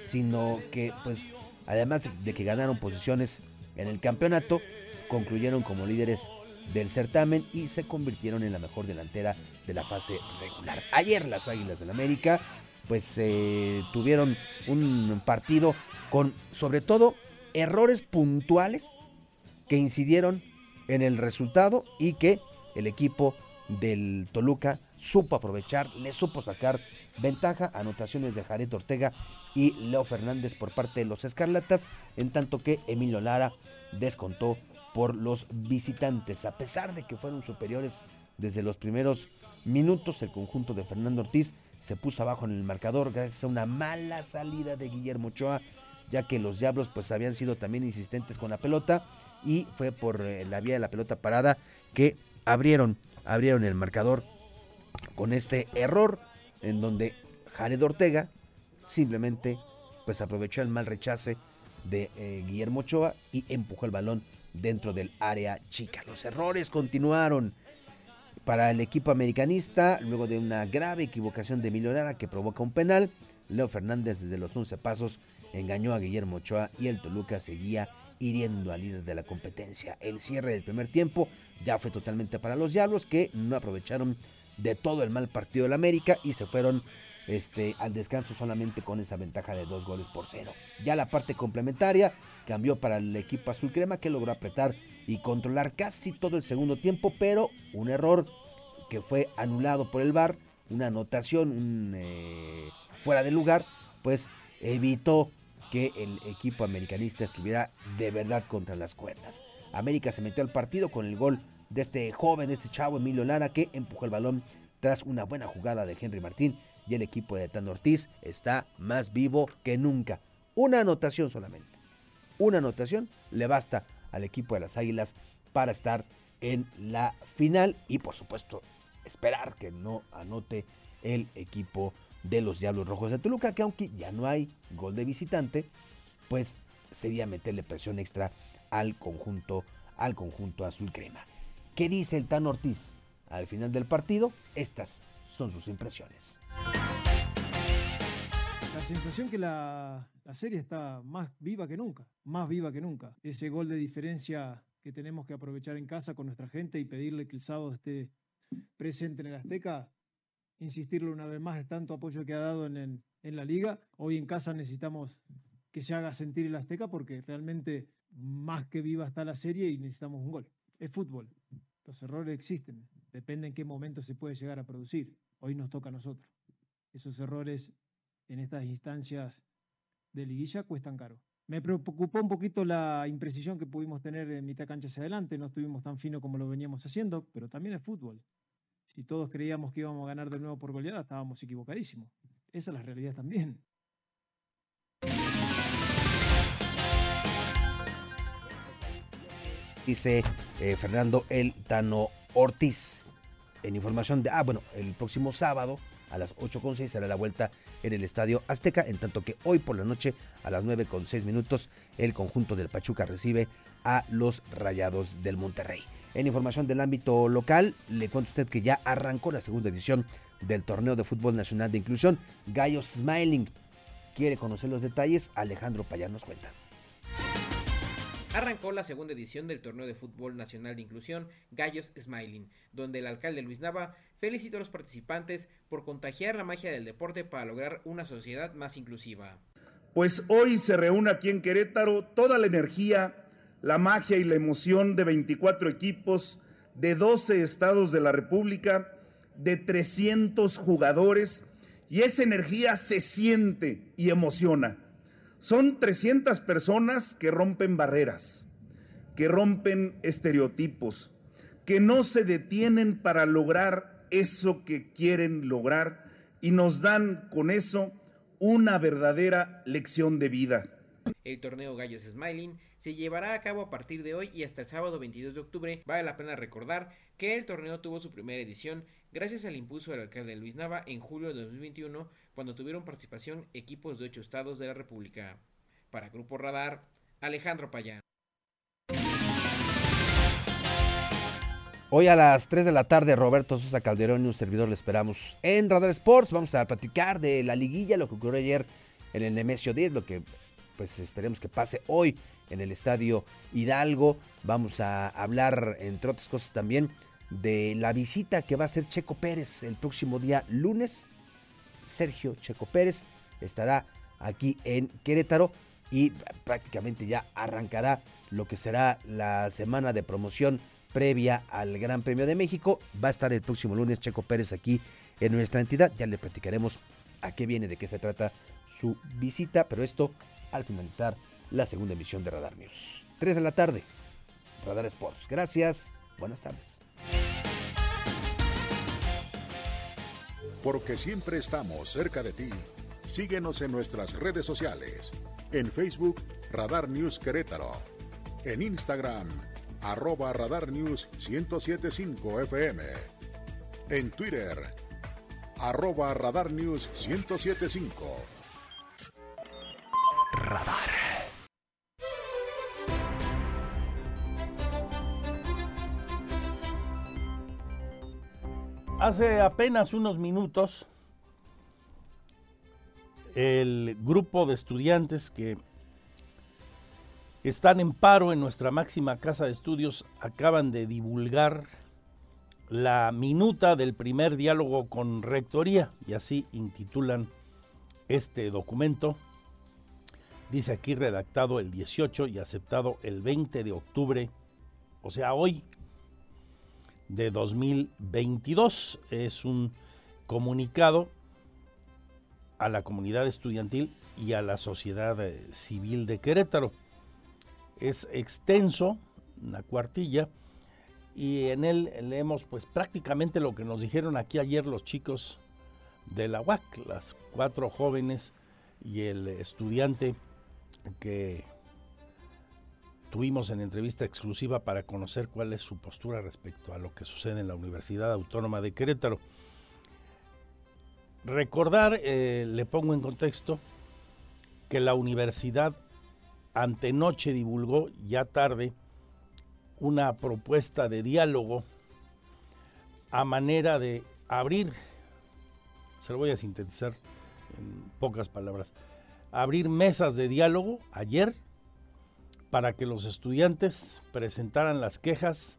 sino que pues además de que ganaron posiciones en el campeonato, concluyeron como líderes del certamen y se convirtieron en la mejor delantera de la fase regular. Ayer las Águilas del América pues eh, tuvieron un partido con sobre todo errores puntuales que incidieron en el resultado y que el equipo del Toluca supo aprovechar, le supo sacar ventaja, anotaciones de Jared Ortega y Leo Fernández por parte de los Escarlatas, en tanto que Emilio Lara descontó por los visitantes. A pesar de que fueron superiores desde los primeros minutos, el conjunto de Fernando Ortiz se puso abajo en el marcador gracias a una mala salida de Guillermo Ochoa, ya que los Diablos pues habían sido también insistentes con la pelota y fue por eh, la vía de la pelota parada que abrieron, abrieron el marcador con este error en donde Jared Ortega simplemente pues aprovechó el mal rechace de eh, Guillermo Ochoa y empujó el balón dentro del área chica. Los errores continuaron para el equipo americanista luego de una grave equivocación de Emilio Lara que provoca un penal. Leo Fernández desde los 11 pasos engañó a Guillermo Ochoa y el Toluca seguía hiriendo al líder de la competencia. El cierre del primer tiempo ya fue totalmente para los Diablos que no aprovecharon de todo el mal partido del América y se fueron este, al descanso solamente con esa ventaja de dos goles por cero. Ya la parte complementaria cambió para el equipo azul crema que logró apretar y controlar casi todo el segundo tiempo, pero un error que fue anulado por el VAR, una anotación un, eh, fuera de lugar, pues evitó que el equipo americanista estuviera de verdad contra las cuerdas. América se metió al partido con el gol de este joven, de este chavo Emilio Lara, que empujó el balón tras una buena jugada de Henry Martín y el equipo de Tano Ortiz está más vivo que nunca. Una anotación solamente. Una anotación le basta al equipo de las Águilas para estar en la final y por supuesto esperar que no anote el equipo de los Diablos Rojos de Toluca, que aunque ya no hay gol de visitante, pues sería meterle presión extra al conjunto, al conjunto azul crema. ¿Qué dice el Tan Ortiz? Al final del partido, estas son sus impresiones. La sensación que la, la, serie está más viva que nunca, más viva que nunca. Ese gol de diferencia que tenemos que aprovechar en casa con nuestra gente y pedirle que el sábado esté presente en el Azteca, insistirle una vez más tanto apoyo que ha dado en, en, en la liga. Hoy en casa necesitamos que se haga sentir el Azteca porque realmente más que viva está la serie y necesitamos un gol. Es fútbol, los errores existen, Depende en qué momento se puede llegar a producir. Hoy nos toca a nosotros. Esos errores en estas instancias de liguilla cuestan caro. Me preocupó un poquito la imprecisión que pudimos tener en mitad cancha hacia adelante. No estuvimos tan fino como lo veníamos haciendo, pero también es fútbol. Si todos creíamos que íbamos a ganar de nuevo por goleada, estábamos equivocadísimos. Esa es la realidad también. Dice eh, Fernando El Tano Ortiz. En información de, ah, bueno, el próximo sábado a las 8.6 será la vuelta en el Estadio Azteca, en tanto que hoy por la noche a las 9.6 minutos el conjunto del Pachuca recibe a los Rayados del Monterrey. En información del ámbito local, le cuento a usted que ya arrancó la segunda edición del Torneo de Fútbol Nacional de Inclusión, Gallos Smiling. ¿Quiere conocer los detalles? Alejandro Payán nos cuenta arrancó la segunda edición del Torneo de Fútbol Nacional de Inclusión Gallos Smiling, donde el alcalde Luis Nava felicitó a los participantes por contagiar la magia del deporte para lograr una sociedad más inclusiva. Pues hoy se reúne aquí en Querétaro toda la energía, la magia y la emoción de 24 equipos de 12 estados de la República, de 300 jugadores, y esa energía se siente y emociona son 300 personas que rompen barreras, que rompen estereotipos, que no se detienen para lograr eso que quieren lograr y nos dan con eso una verdadera lección de vida. El torneo Gallos Smiling se llevará a cabo a partir de hoy y hasta el sábado 22 de octubre. Vale la pena recordar que el torneo tuvo su primera edición gracias al impulso del alcalde Luis Nava en julio de 2021 cuando tuvieron participación equipos de ocho estados de la República. Para Grupo Radar, Alejandro Payán. Hoy a las 3 de la tarde, Roberto Sosa Calderón y un servidor le esperamos en Radar Sports. Vamos a platicar de la liguilla, lo que ocurrió ayer en el Nemesio 10, lo que pues esperemos que pase hoy en el Estadio Hidalgo. Vamos a hablar, entre otras cosas, también de la visita que va a hacer Checo Pérez el próximo día lunes Sergio Checo Pérez estará aquí en Querétaro y prácticamente ya arrancará lo que será la semana de promoción previa al Gran Premio de México. Va a estar el próximo lunes Checo Pérez aquí en nuestra entidad. Ya le platicaremos a qué viene, de qué se trata su visita, pero esto al finalizar la segunda emisión de Radar News. 3 de la tarde, Radar Sports. Gracias, buenas tardes. porque siempre estamos cerca de ti. Síguenos en nuestras redes sociales. En Facebook, Radar News Querétaro. En Instagram, arroba Radar News 1075 FM. En Twitter, arroba Radar News 1075. Radar. Hace apenas unos minutos, el grupo de estudiantes que están en paro en nuestra máxima casa de estudios acaban de divulgar la minuta del primer diálogo con Rectoría y así intitulan este documento. Dice aquí redactado el 18 y aceptado el 20 de octubre, o sea, hoy, de 2022. Es un comunicado a la comunidad estudiantil y a la sociedad eh, civil de Querétaro. Es extenso, una cuartilla, y en él leemos pues prácticamente lo que nos dijeron aquí ayer los chicos de la UAC, las cuatro jóvenes y el estudiante que tuvimos en entrevista exclusiva para conocer cuál es su postura respecto a lo que sucede en la Universidad Autónoma de Querétaro. Recordar, eh, le pongo en contexto, que la universidad antenoche divulgó ya tarde una propuesta de diálogo a manera de abrir, se lo voy a sintetizar en pocas palabras, abrir mesas de diálogo ayer para que los estudiantes presentaran las quejas,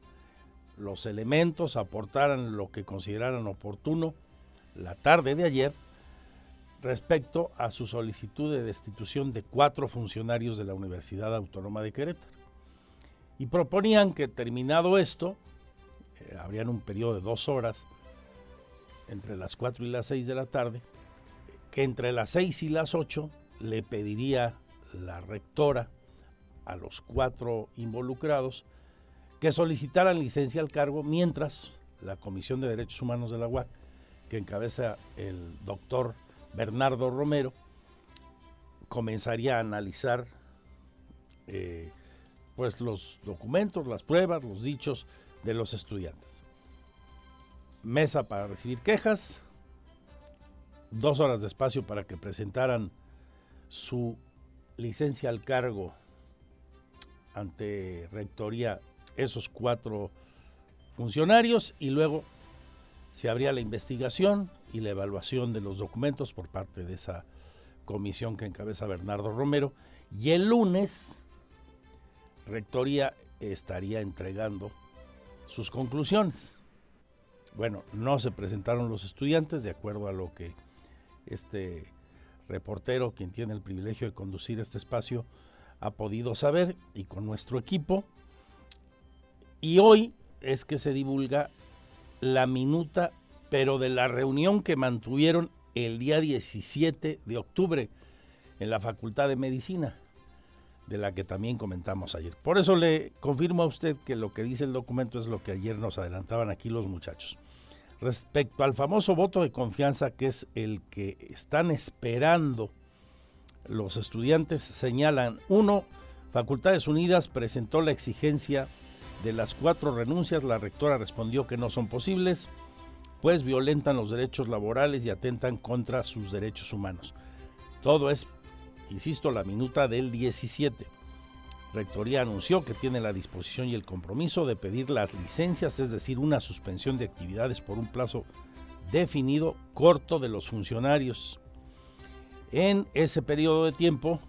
los elementos, aportaran lo que consideraran oportuno la tarde de ayer respecto a su solicitud de destitución de cuatro funcionarios de la Universidad Autónoma de Querétaro. Y proponían que terminado esto, eh, habrían un periodo de dos horas entre las 4 y las 6 de la tarde, que entre las 6 y las 8 le pediría la rectora a los cuatro involucrados que solicitaran licencia al cargo mientras la Comisión de Derechos Humanos de la UAC, que encabeza el doctor Bernardo Romero, comenzaría a analizar eh, pues los documentos, las pruebas, los dichos de los estudiantes. Mesa para recibir quejas, dos horas de espacio para que presentaran su licencia al cargo ante rectoría esos cuatro funcionarios y luego se abría la investigación y la evaluación de los documentos por parte de esa comisión que encabeza Bernardo Romero y el lunes rectoría estaría entregando sus conclusiones. Bueno, no se presentaron los estudiantes de acuerdo a lo que este reportero, quien tiene el privilegio de conducir este espacio, ha podido saber y con nuestro equipo. Y hoy es que se divulga la minuta, pero de la reunión que mantuvieron el día 17 de octubre en la Facultad de Medicina, de la que también comentamos ayer. Por eso le confirmo a usted que lo que dice el documento es lo que ayer nos adelantaban aquí los muchachos. Respecto al famoso voto de confianza, que es el que están esperando los estudiantes, señalan, uno, Facultades Unidas presentó la exigencia de las cuatro renuncias, la rectora respondió que no son posibles, pues violentan los derechos laborales y atentan contra sus derechos humanos. Todo es, insisto, la minuta del 17. Rectoría anunció que tiene la disposición y el compromiso de pedir las licencias, es decir, una suspensión de actividades por un plazo definido corto de los funcionarios. En ese periodo de tiempo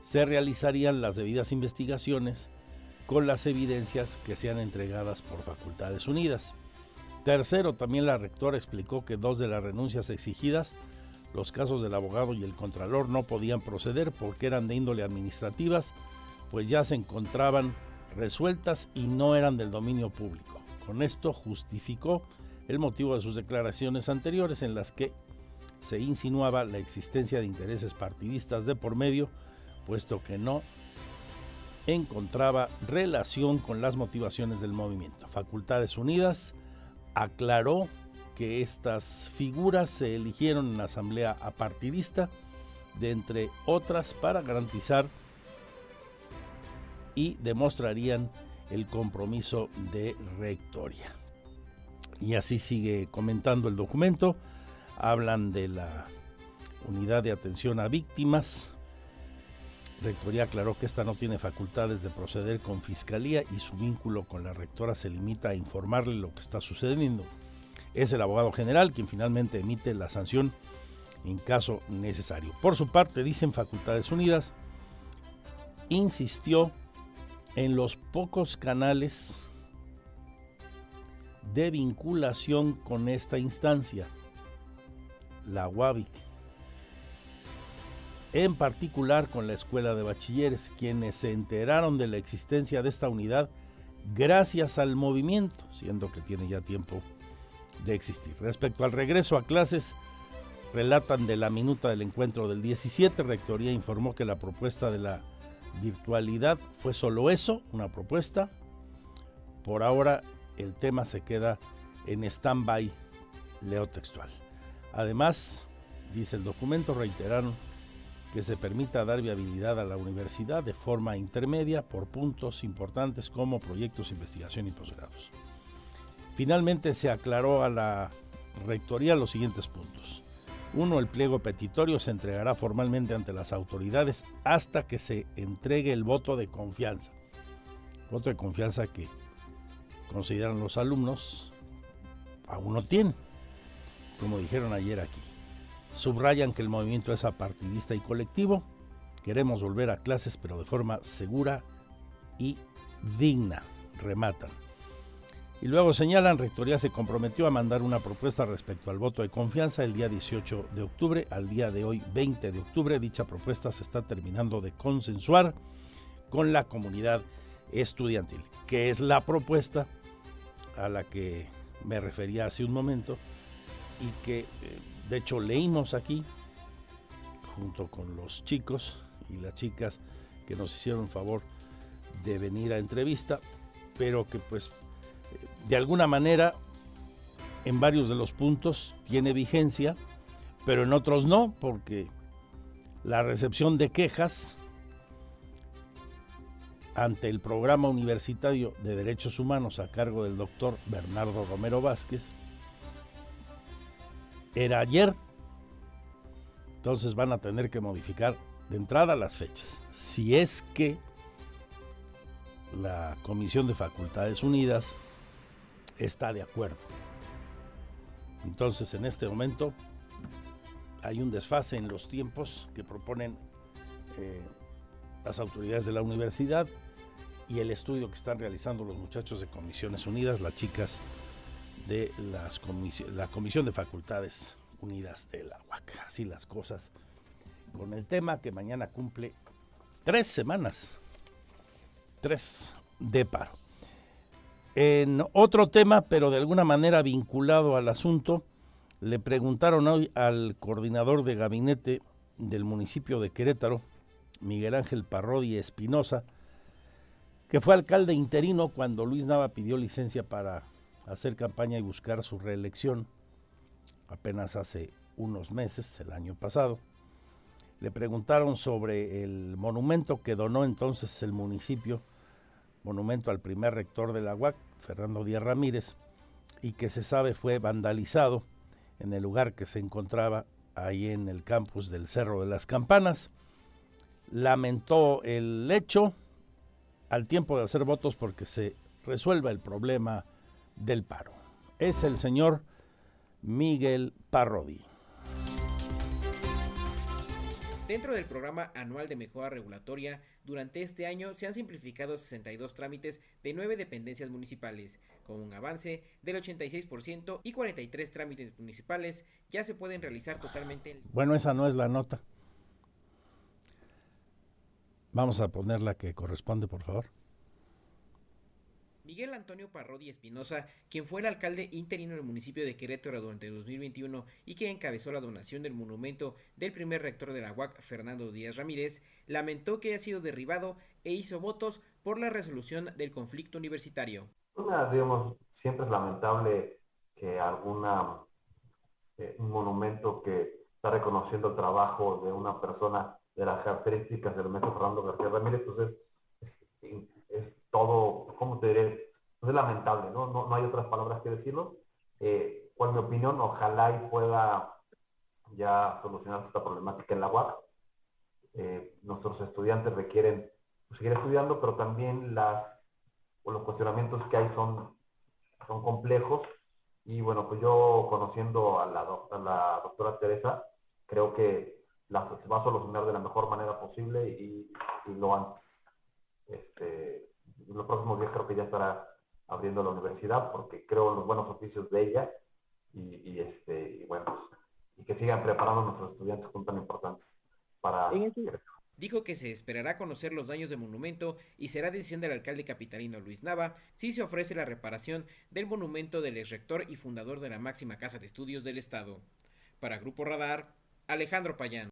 se realizarían las debidas investigaciones con las evidencias que sean entregadas por Facultades Unidas. Tercero, también la rectora explicó que dos de las renuncias exigidas, los casos del abogado y el contralor, no podían proceder porque eran de índole administrativas pues ya se encontraban resueltas y no eran del dominio público. Con esto justificó el motivo de sus declaraciones anteriores en las que se insinuaba la existencia de intereses partidistas de por medio, puesto que no encontraba relación con las motivaciones del movimiento. Facultades Unidas aclaró que estas figuras se eligieron en la asamblea apartidista, de entre otras para garantizar y demostrarían el compromiso de rectoria. Y así sigue comentando el documento. Hablan de la unidad de atención a víctimas. Rectoría aclaró que esta no tiene facultades de proceder con fiscalía y su vínculo con la rectora se limita a informarle lo que está sucediendo. Es el abogado general quien finalmente emite la sanción en caso necesario. Por su parte, dicen Facultades Unidas, insistió en los pocos canales de vinculación con esta instancia, la UABIC, en particular con la Escuela de Bachilleres, quienes se enteraron de la existencia de esta unidad gracias al movimiento, siendo que tiene ya tiempo de existir. Respecto al regreso a clases, relatan de la minuta del encuentro del 17, Rectoría informó que la propuesta de la virtualidad fue solo eso, una propuesta. Por ahora el tema se queda en stand-by, leo textual. Además, dice el documento, reiteraron que se permita dar viabilidad a la universidad de forma intermedia por puntos importantes como proyectos de investigación y posgrados. Finalmente se aclaró a la rectoría los siguientes puntos. Uno, el pliego petitorio se entregará formalmente ante las autoridades hasta que se entregue el voto de confianza. Voto de confianza que consideran los alumnos aún no tienen, como dijeron ayer aquí. Subrayan que el movimiento es apartidista y colectivo. Queremos volver a clases, pero de forma segura y digna. Rematan. Y luego señalan, Rectoría se comprometió a mandar una propuesta respecto al voto de confianza el día 18 de octubre. Al día de hoy, 20 de octubre, dicha propuesta se está terminando de consensuar con la comunidad estudiantil. ¿Qué es la propuesta? a la que me refería hace un momento y que eh, de hecho leímos aquí junto con los chicos y las chicas que nos hicieron favor de venir a entrevista, pero que pues de alguna manera en varios de los puntos tiene vigencia, pero en otros no, porque la recepción de quejas ante el programa universitario de derechos humanos a cargo del doctor Bernardo Romero Vázquez era ayer. Entonces van a tener que modificar de entrada las fechas. Si es que la Comisión de Facultades Unidas está de acuerdo. Entonces en este momento hay un desfase en los tiempos que proponen eh, las autoridades de la universidad y el estudio que están realizando los muchachos de Comisiones Unidas, las chicas de las la Comisión de Facultades Unidas de la UAC. Así las cosas con el tema que mañana cumple tres semanas, tres de paro. En otro tema, pero de alguna manera vinculado al asunto, le preguntaron hoy al coordinador de gabinete del municipio de Querétaro, Miguel Ángel Parrodi Espinosa, que fue alcalde interino cuando Luis Nava pidió licencia para hacer campaña y buscar su reelección apenas hace unos meses, el año pasado. Le preguntaron sobre el monumento que donó entonces el municipio monumento al primer rector de la UAC, Fernando Díaz Ramírez, y que se sabe fue vandalizado en el lugar que se encontraba ahí en el campus del Cerro de las Campanas. Lamentó el hecho al tiempo de hacer votos porque se resuelva el problema del paro. Es el señor Miguel Parrodi. Dentro del programa anual de mejora regulatoria, durante este año se han simplificado 62 trámites de 9 dependencias municipales, con un avance del 86% y 43 trámites municipales ya se pueden realizar totalmente. Bueno, esa no es la nota. Vamos a poner la que corresponde, por favor. Miguel Antonio Parrodi Espinosa, quien fue el alcalde interino del municipio de Querétaro durante 2021 y que encabezó la donación del monumento del primer rector de la UAC, Fernando Díaz Ramírez, lamentó que haya sido derribado e hizo votos por la resolución del conflicto universitario. digamos, siempre es lamentable que alguna eh, monumento que está reconociendo el trabajo de una persona de las características del maestro Fernando García Ramírez, pues es todo, ¿cómo te diré? Es lamentable, ¿no? ¿no? No hay otras palabras que decirlo. Eh, pues mi opinión, ojalá y pueda ya solucionar esta problemática en la UAC. Eh, nuestros estudiantes requieren seguir estudiando, pero también las, los cuestionamientos que hay son, son complejos. Y bueno, pues yo conociendo a la, doctora Teresa, creo que la, se va a solucionar de la mejor manera posible y, y lo antes. Este, en los próximos días creo que ya estará abriendo la universidad porque creo en los buenos oficios de ella y, este, y bueno, pues, y que sigan preparando a nuestros estudiantes con tan importante para... Dijo que se esperará conocer los daños del monumento y será decisión del alcalde capitalino Luis Nava si se ofrece la reparación del monumento del ex rector y fundador de la máxima casa de estudios del Estado. Para Grupo Radar, Alejandro Payán.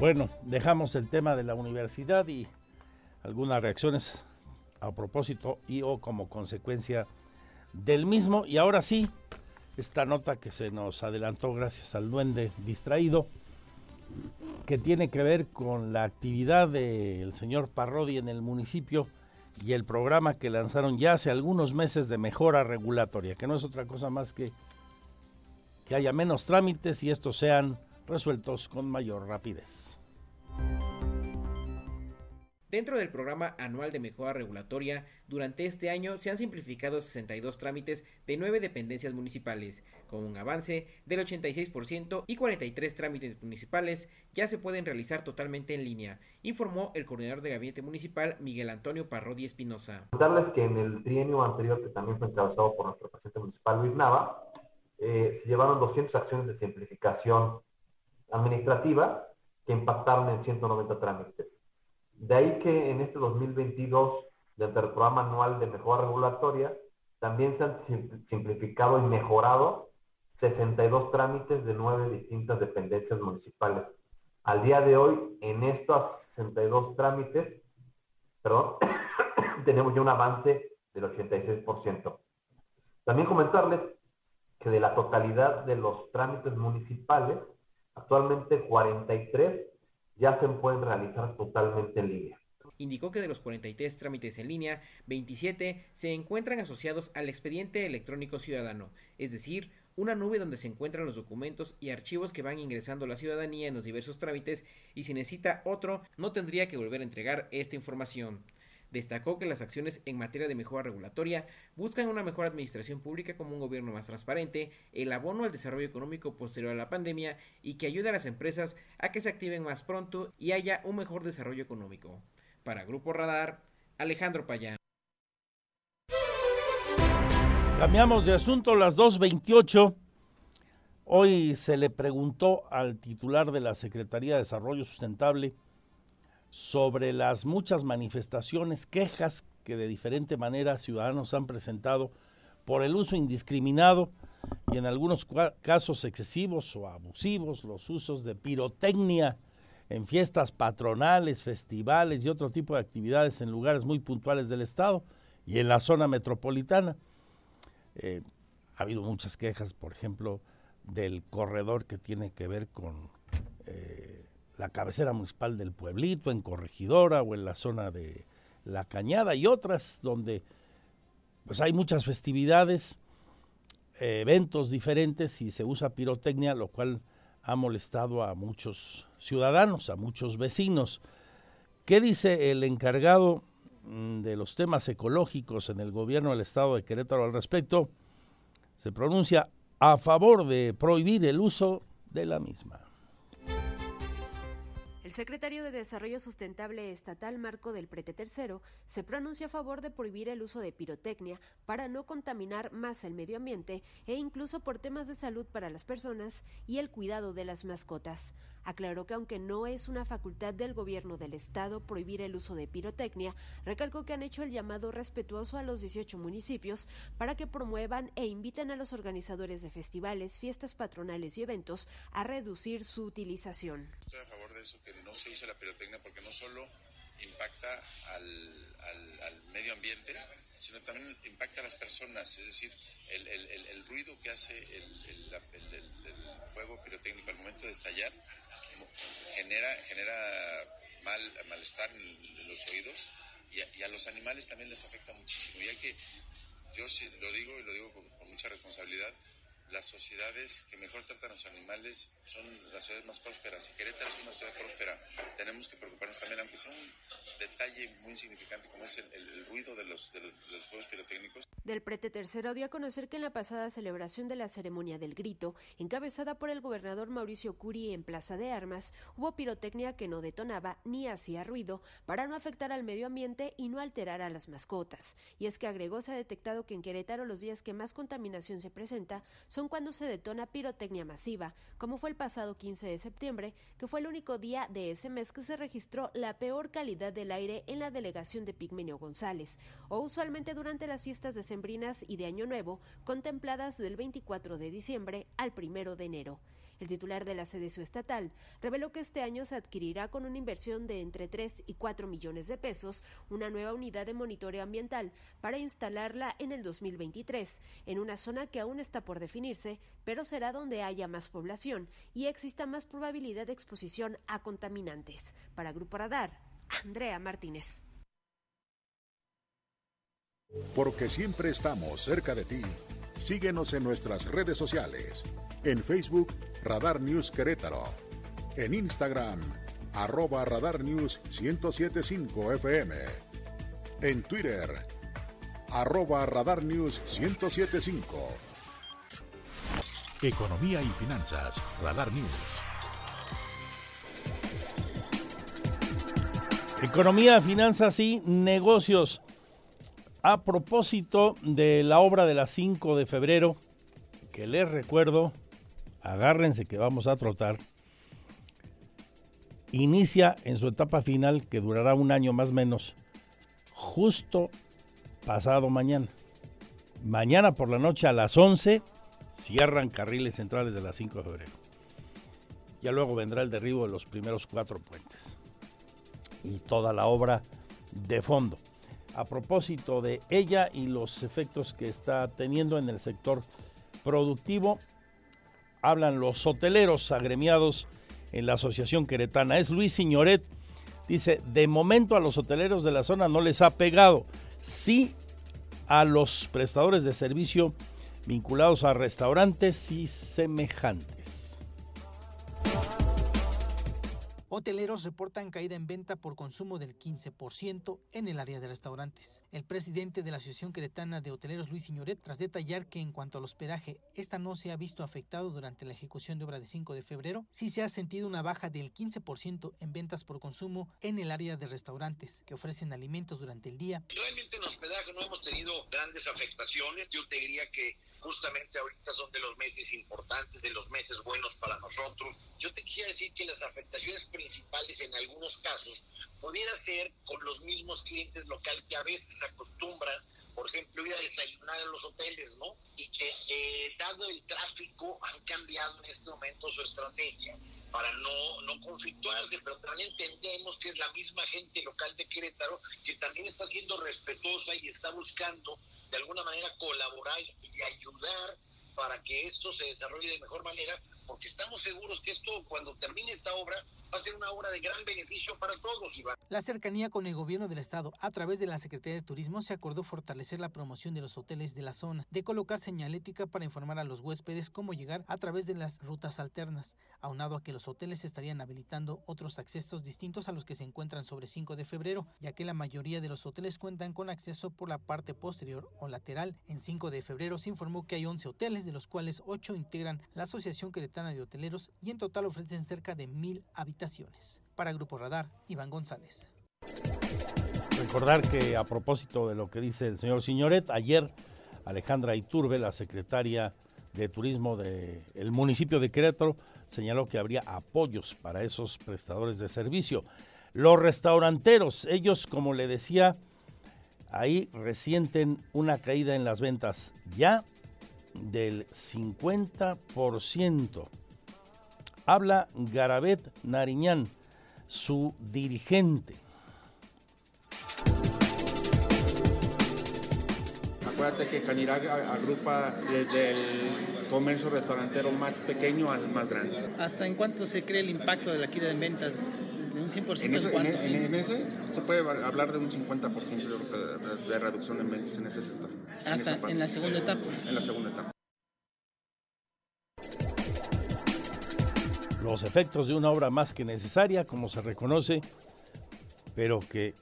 Bueno, dejamos el tema de la universidad y algunas reacciones a propósito y o como consecuencia del mismo. Y ahora sí, esta nota que se nos adelantó gracias al duende distraído, que tiene que ver con la actividad del señor Parrodi en el municipio y el programa que lanzaron ya hace algunos meses de mejora regulatoria, que no es otra cosa más que que haya menos trámites y estos sean resueltos con mayor rapidez. Dentro del programa anual de mejora regulatoria, durante este año se han simplificado 62 trámites de 9 dependencias municipales, con un avance del 86% y 43 trámites municipales ya se pueden realizar totalmente en línea, informó el coordinador de gabinete municipal Miguel Antonio Parrodi Espinosa. Contarles que en el trienio anterior, que también fue encabezado por nuestro presidente municipal Luis Nava, eh, se llevaron 200 acciones de simplificación administrativa que impactaron en 190 trámites. De ahí que en este 2022 dentro del programa anual de mejora regulatoria, también se han simplificado y mejorado 62 trámites de nueve distintas dependencias municipales. Al día de hoy, en estos 62 trámites, perdón, tenemos ya un avance del 86%. También comentarles que de la totalidad de los trámites municipales, actualmente 43 ya se pueden realizar totalmente en línea. Indicó que de los 43 trámites en línea, 27 se encuentran asociados al expediente electrónico ciudadano, es decir, una nube donde se encuentran los documentos y archivos que van ingresando la ciudadanía en los diversos trámites y si necesita otro, no tendría que volver a entregar esta información. Destacó que las acciones en materia de mejora regulatoria buscan una mejor administración pública como un gobierno más transparente, el abono al desarrollo económico posterior a la pandemia y que ayude a las empresas a que se activen más pronto y haya un mejor desarrollo económico. Para Grupo Radar, Alejandro Payán. Cambiamos de asunto las 2.28. Hoy se le preguntó al titular de la Secretaría de Desarrollo Sustentable sobre las muchas manifestaciones, quejas que de diferente manera ciudadanos han presentado por el uso indiscriminado y en algunos casos excesivos o abusivos, los usos de pirotecnia en fiestas patronales, festivales y otro tipo de actividades en lugares muy puntuales del estado y en la zona metropolitana. Eh, ha habido muchas quejas, por ejemplo, del corredor que tiene que ver con eh, la cabecera municipal del pueblito, en Corregidora o en la zona de La Cañada y otras donde pues hay muchas festividades, eventos diferentes y se usa pirotecnia, lo cual ha molestado a muchos ciudadanos, a muchos vecinos. ¿Qué dice el encargado mm, de los temas ecológicos en el gobierno del estado de Querétaro al respecto? Se pronuncia a favor de prohibir el uso de la misma. El secretario de Desarrollo Sustentable Estatal Marco del Prete Tercero se pronunció a favor de prohibir el uso de pirotecnia para no contaminar más el medio ambiente e incluso por temas de salud para las personas y el cuidado de las mascotas. Aclaró que aunque no es una facultad del gobierno del estado prohibir el uso de pirotecnia, recalcó que han hecho el llamado respetuoso a los 18 municipios para que promuevan e inviten a los organizadores de festivales, fiestas patronales y eventos a reducir su utilización. De eso, que no se use la pirotecnia porque no solo impacta al, medio ambiente, sino también impacta a las personas, es decir, el, ruido que hace el, fuego pirotécnico al momento de estallar genera, genera mal, malestar en, los oídos y a, los animales también les afecta muchísimo. Y hay que, yo lo digo y lo digo con mucha responsabilidad, las sociedades que mejor tratan a los animales son las ciudades más prósperas. Y Querétaro es una ciudad próspera. Tenemos que preocuparnos también, aunque sea un detalle muy significante como es el, ruido de los, de los, fuegos pirotécnicos. Del prete tercero dio a conocer que en la pasada celebración de la ceremonia del grito, encabezada por el gobernador Mauricio Curi en Plaza de Armas, hubo pirotecnia que no detonaba ni hacía ruido para no afectar al medio ambiente y no alterar a las mascotas. Y es que agregó se ha detectado que en Querétaro los días que más contaminación se presenta son cuando se detona pirotecnia masiva, como fue el pasado 15 de septiembre, que fue el único día de ese mes que se registró la peor calidad del aire en la delegación de Pigmenio González, o usualmente durante las fiestas decembrinas y de Año Nuevo, contempladas del 24 de diciembre al 1 de enero. El titular de la CDSU estatal reveló que este año se adquirirá con una inversión de entre 3 y 4 millones de pesos una nueva unidad de monitoreo ambiental para instalarla en el 2023 en una zona que aún está por definirse, pero será donde haya más población y exista más probabilidad de exposición a contaminantes. Para Grupo Radar, Andrea Martínez. Porque siempre estamos cerca de ti. Síguenos en nuestras redes sociales. En Facebook, Radar News Querétaro. En Instagram, arroba Radar News 1075 FM. En Twitter, arroba Radar News 1075. Economía y finanzas, Radar News. Economía, finanzas y negocios. A propósito de la obra de las 5 de febrero, que les recuerdo agárrense que vamos a trotar, inicia en su etapa final, que durará un año más o menos, justo pasado mañana. Mañana por la noche a las 11 cierran carriles centrales de las 5 de febrero. Ya luego vendrá el derribo de los primeros cuatro puentes. Y toda la obra de fondo. A propósito de ella y los efectos que está teniendo en el sector productivo, hablan los hoteleros agremiados en la Asociación Queretana. Es Luis Signoret. Dice, de momento a los hoteleros de la zona no les ha pegado. Sí a los prestadores de servicio vinculados a restaurantes y semejantes. Hoteleros reportan caída en venta por consumo del 15% en el área de restaurantes. El presidente de la Asociación Queretana de Hoteleros, Luis Signoret, tras detallar que en cuanto al hospedaje, esta no se ha visto afectado durante la ejecución de obra de 5 de febrero, sí se ha sentido una baja del 15% en ventas por consumo en el área de restaurantes, que ofrecen alimentos durante el día. Realmente en hospedaje no hemos tenido grandes afectaciones. Yo te diría que justamente ahorita son de los meses importantes, de los meses buenos para nosotros. Yo te quisiera decir que las afectaciones principales en algunos casos pudiera ser con los mismos clientes locales que a veces acostumbran, por ejemplo, ir a desayunar a los hoteles, ¿no? Y que eh, dado el tráfico han cambiado en este momento su estrategia para no, no conflictuarse, pero también entendemos que es la misma gente local de Querétaro que también está siendo respetuosa y está buscando de alguna manera colaborar y ayudar para que esto se desarrolle de mejor manera, porque estamos seguros que esto, cuando termine esta obra, va a ser una obra de gran beneficio para todos. La cercanía con el gobierno del estado a través de la Secretaría de Turismo se acordó fortalecer la promoción de los hoteles de la zona, de colocar señalética para informar a los huéspedes cómo llegar a través de las rutas alternas, aunado a que los hoteles estarían habilitando otros accesos distintos a los que se encuentran sobre 5 de febrero, ya que la mayoría de los hoteles cuentan con acceso por la parte posterior o lateral. En 5 de febrero se informó que hay 11 hoteles, de los cuales 8 integran la Asociación De Hoteleros y en total ofrecen cerca de mil habitaciones. Para Grupo Radar, Iván González. Recordar que a propósito de lo que dice el señor Signoret, ayer Alejandra Iturbe, la secretaria de Turismo del municipio de Querétaro, señaló que habría apoyos para esos prestadores de servicio. Los restauranteros, ellos, como le decía, ahí resienten una caída en las ventas ya del 50%. Habla Garabet Nariñán, su dirigente. Acuérdate que Canirac agrupa desde el comercio restaurantero más pequeño al más grande. ¿Hasta en cuánto se cree el impacto de la caída de ventas? ¿De un 100%? En ese, ¿en en- en se puede hablar de un 50% yo creo que de, de reducción de ventas en ese sector. en Hasta parte. en la segunda etapa. En la segunda etapa. los efectos de una obra más que necesaria, como se reconoce, pero que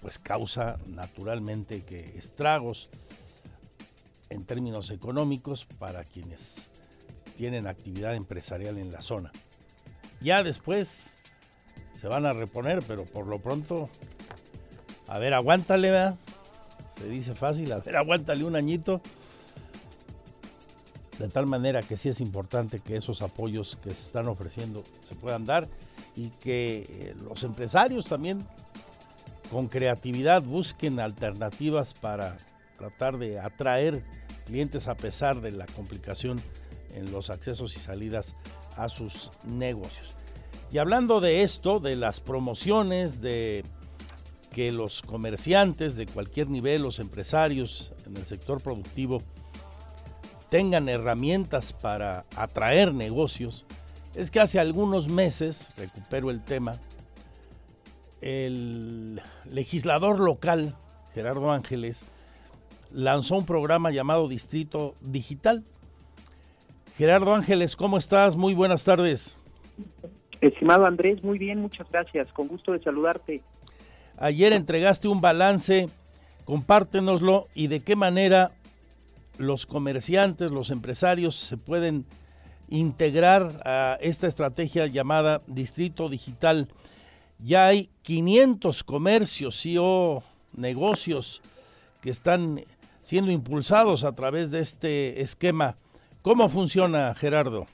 pues causa naturalmente que estragos en términos económicos para quienes tienen actividad empresarial en la zona. Ya después se van a reponer, pero por lo pronto, a ver, aguántale, ¿verdad? Se dice fácil, a ver, aguántale un añito. De tal manera que sí es importante que esos apoyos que se están ofreciendo se puedan dar y que eh, los empresarios también con creatividad busquen alternativas para tratar de atraer clientes a pesar de la complicación en los accesos y salidas a sus negocios. Y hablando de esto, de las promociones, de que los comerciantes de cualquier nivel, los empresarios en el sector productivo, tengan herramientas para atraer negocios, es que hace algunos meses, recupero el tema, el legislador local, Gerardo Ángeles, lanzó un programa llamado Distrito Digital. Gerardo Ángeles, ¿cómo estás? Muy buenas tardes. Estimado Andrés, muy bien, muchas gracias. Con gusto de saludarte. Ayer entregaste un balance, compártenoslo y de qué manera los comerciantes, los empresarios se pueden integrar a esta estrategia llamada Distrito Digital. Ya hay 500 comercios y o negocios que están siendo impulsados a través de este esquema. ¿Cómo funciona, Gerardo?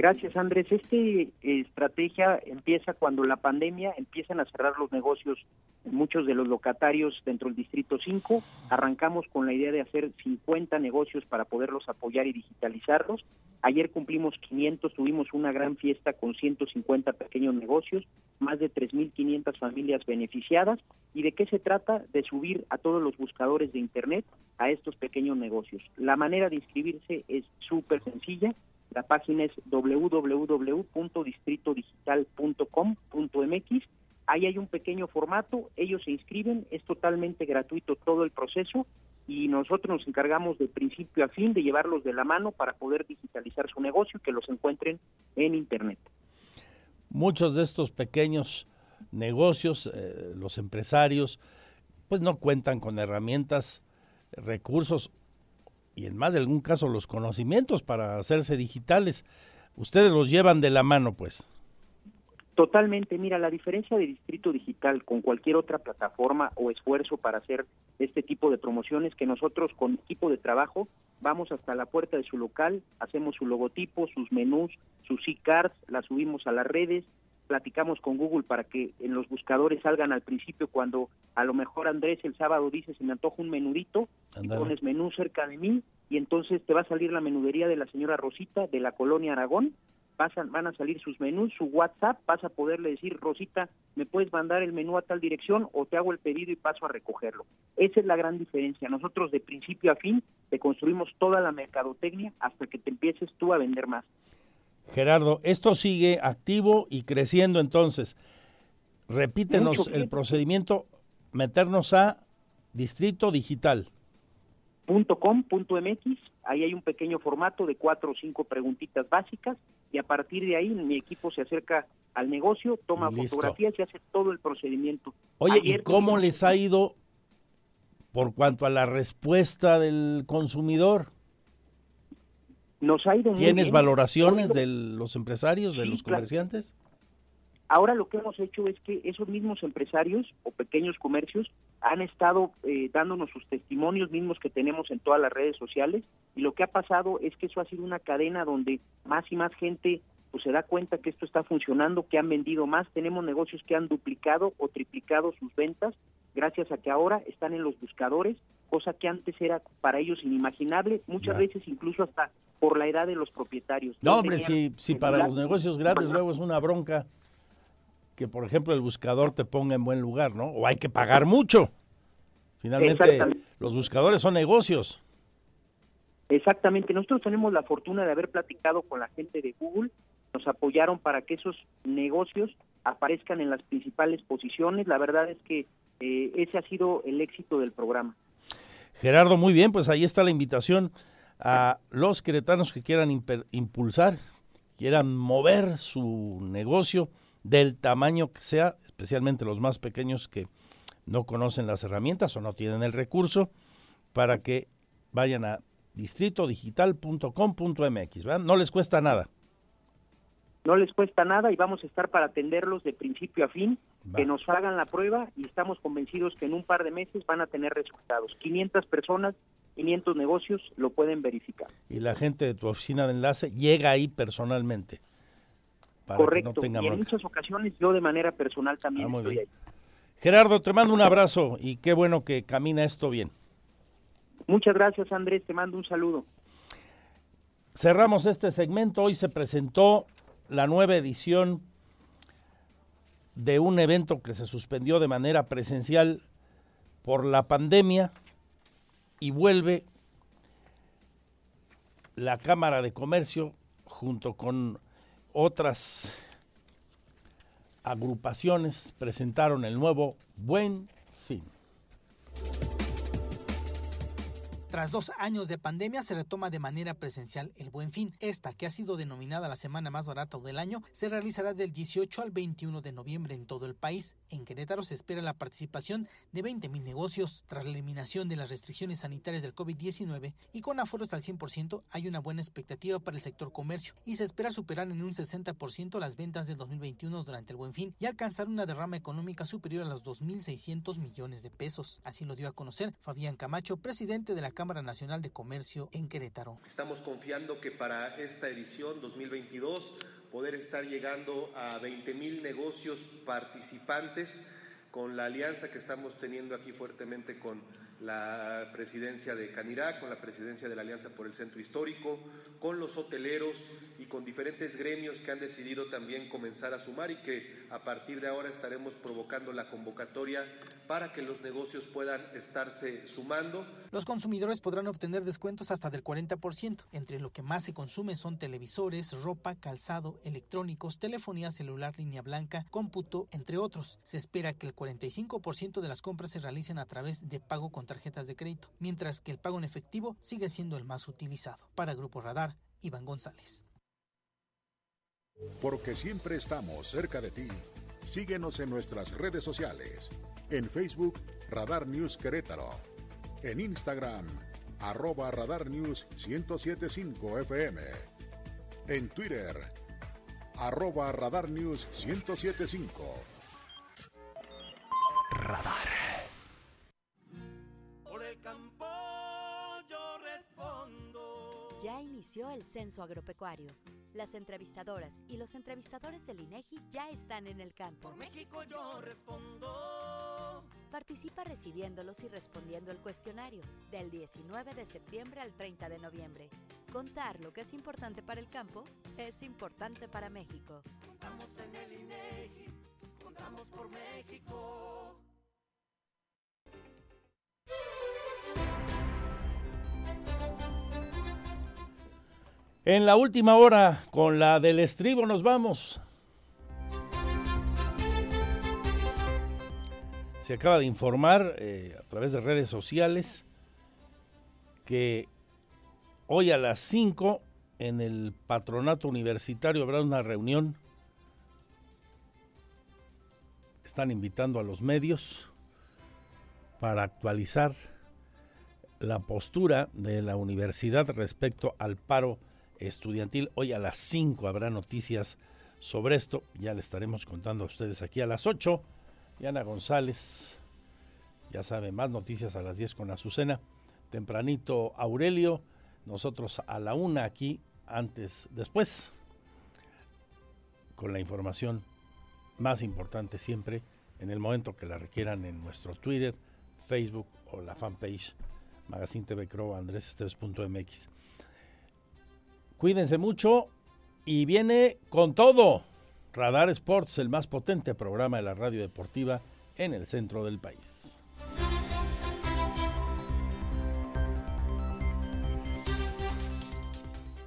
Gracias, Andrés. Esta estrategia empieza cuando la pandemia empiezan a cerrar los negocios muchos de los locatarios dentro del Distrito 5. Arrancamos con la idea de hacer 50 negocios para poderlos apoyar y digitalizarlos. Ayer cumplimos 500, tuvimos una gran fiesta con 150 pequeños negocios, más de 3.500 familias beneficiadas. ¿Y de qué se trata? De subir a todos los buscadores de Internet a estos pequeños negocios. La manera de inscribirse es súper sencilla. La página es www.distritodigital.com.mx. Ahí hay un pequeño formato, ellos se inscriben, es totalmente gratuito todo el proceso y nosotros nos encargamos de principio a fin de llevarlos de la mano para poder digitalizar su negocio y que los encuentren en Internet. Muchos de estos pequeños negocios, eh, los empresarios, pues no cuentan con herramientas, recursos y en más de algún caso los conocimientos para hacerse digitales. Ustedes los llevan de la mano, pues. Totalmente, mira, la diferencia de Distrito Digital con cualquier otra plataforma o esfuerzo para hacer este tipo de promociones que nosotros con equipo de trabajo vamos hasta la puerta de su local, hacemos su logotipo, sus menús, sus e-cards, las subimos a las redes, platicamos con Google para que en los buscadores salgan al principio cuando a lo mejor Andrés el sábado dice se me antoja un menudito y pones menú cerca de mí y entonces te va a salir la menudería de la señora Rosita de la colonia Aragón van a salir sus menús, su WhatsApp, vas a poderle decir, Rosita, me puedes mandar el menú a tal dirección o te hago el pedido y paso a recogerlo. Esa es la gran diferencia. Nosotros de principio a fin te construimos toda la mercadotecnia hasta que te empieces tú a vender más. Gerardo, esto sigue activo y creciendo entonces. Repítenos el procedimiento, meternos a Distrito Digital. .com.mx, ahí hay un pequeño formato de cuatro o cinco preguntitas básicas y a partir de ahí mi equipo se acerca al negocio, toma fotografías y hace todo el procedimiento. Oye, ¿y cómo les ha ido por cuanto a la respuesta del consumidor? Nos ha ido ¿Tienes valoraciones de los empresarios, de los comerciantes? Ahora lo que hemos hecho es que esos mismos empresarios o pequeños comercios han estado eh, dándonos sus testimonios mismos que tenemos en todas las redes sociales y lo que ha pasado es que eso ha sido una cadena donde más y más gente pues se da cuenta que esto está funcionando, que han vendido más, tenemos negocios que han duplicado o triplicado sus ventas gracias a que ahora están en los buscadores, cosa que antes era para ellos inimaginable, muchas veces incluso hasta por la edad de los propietarios. No, hombre, si, si para los negocios grandes luego es una bronca que, por ejemplo, el buscador te ponga en buen lugar, ¿no? O hay que pagar mucho. Finalmente, los buscadores son negocios. Exactamente. Nosotros tenemos la fortuna de haber platicado con la gente de Google. Nos apoyaron para que esos negocios aparezcan en las principales posiciones. La verdad es que eh, ese ha sido el éxito del programa. Gerardo, muy bien, pues ahí está la invitación a los queretanos que quieran impulsar, quieran mover su negocio del tamaño que sea, especialmente los más pequeños que no conocen las herramientas o no tienen el recurso, para que vayan a distritodigital.com.mx. No les cuesta nada. No les cuesta nada y vamos a estar para atenderlos de principio a fin, que nos hagan la prueba y estamos convencidos que en un par de meses van a tener resultados. 500 personas, 500 negocios lo pueden verificar. Y la gente de tu oficina de enlace llega ahí personalmente. Correcto. y en muchas ocasiones yo de manera personal también ah, estoy ahí. Gerardo, te mando un abrazo y qué bueno que camina esto bien. Muchas gracias, Andrés. Te mando un saludo. Cerramos este segmento. Hoy se presentó la nueva edición de un evento que se suspendió de manera presencial por la pandemia y vuelve la Cámara de Comercio junto con otras agrupaciones presentaron el nuevo Buen Tras dos años de pandemia se retoma de manera presencial el Buen Fin. Esta, que ha sido denominada la semana más barata del año, se realizará del 18 al 21 de noviembre en todo el país. En Querétaro se espera la participación de 20.000 negocios. Tras la eliminación de las restricciones sanitarias del COVID-19 y con aforos al 100%, hay una buena expectativa para el sector comercio y se espera superar en un 60% las ventas del 2021 durante el Buen Fin y alcanzar una derrama económica superior a los 2.600 millones de pesos. Así lo dio a conocer Fabián Camacho, presidente de la Cámara Nacional de Comercio en Querétaro. Estamos confiando que para esta edición 2022 poder estar llegando a 20 mil negocios participantes con la alianza que estamos teniendo aquí fuertemente con la presidencia de Canirac, con la presidencia de la Alianza por el Centro Histórico, con los hoteleros y con diferentes gremios que han decidido también comenzar a sumar y que a partir de ahora estaremos provocando la convocatoria para que los negocios puedan estarse sumando. Los consumidores podrán obtener descuentos hasta del 40%. Entre lo que más se consume son televisores, ropa, calzado, electrónicos, telefonía celular, línea blanca, cómputo, entre otros. Se espera que el 45% de las compras se realicen a través de pago con tarjetas de crédito, mientras que el pago en efectivo sigue siendo el más utilizado. Para Grupo Radar, Iván González. Porque siempre estamos cerca de ti. Síguenos en nuestras redes sociales. En Facebook, Radar News Querétaro. En Instagram, arroba Radar News 1075 FM. En Twitter, arroba Radar News 1075. Radar. Ya inició el censo agropecuario. Las entrevistadoras y los entrevistadores del INEGI ya están en el campo. Por México yo respondo. Participa recibiéndolos y respondiendo el cuestionario del 19 de septiembre al 30 de noviembre. Contar lo que es importante para el campo es importante para México. Contamos en el INEGI, contamos por México. En la última hora, con la del estribo, nos vamos. Se acaba de informar eh, a través de redes sociales que hoy a las 5 en el patronato universitario habrá una reunión. Están invitando a los medios para actualizar la postura de la universidad respecto al paro estudiantil. Hoy a las 5 habrá noticias sobre esto. Ya le estaremos contando a ustedes aquí a las 8. Ana González, ya sabe, más noticias a las 10 con Azucena. Tempranito Aurelio, nosotros a la 1 aquí, antes, después, con la información más importante siempre, en el momento que la requieran en nuestro Twitter, Facebook o la fanpage Magazine TV Crow, andresesteves.mx. Cuídense mucho y viene con todo. Radar Sports, el más potente programa de la radio deportiva en el centro del país.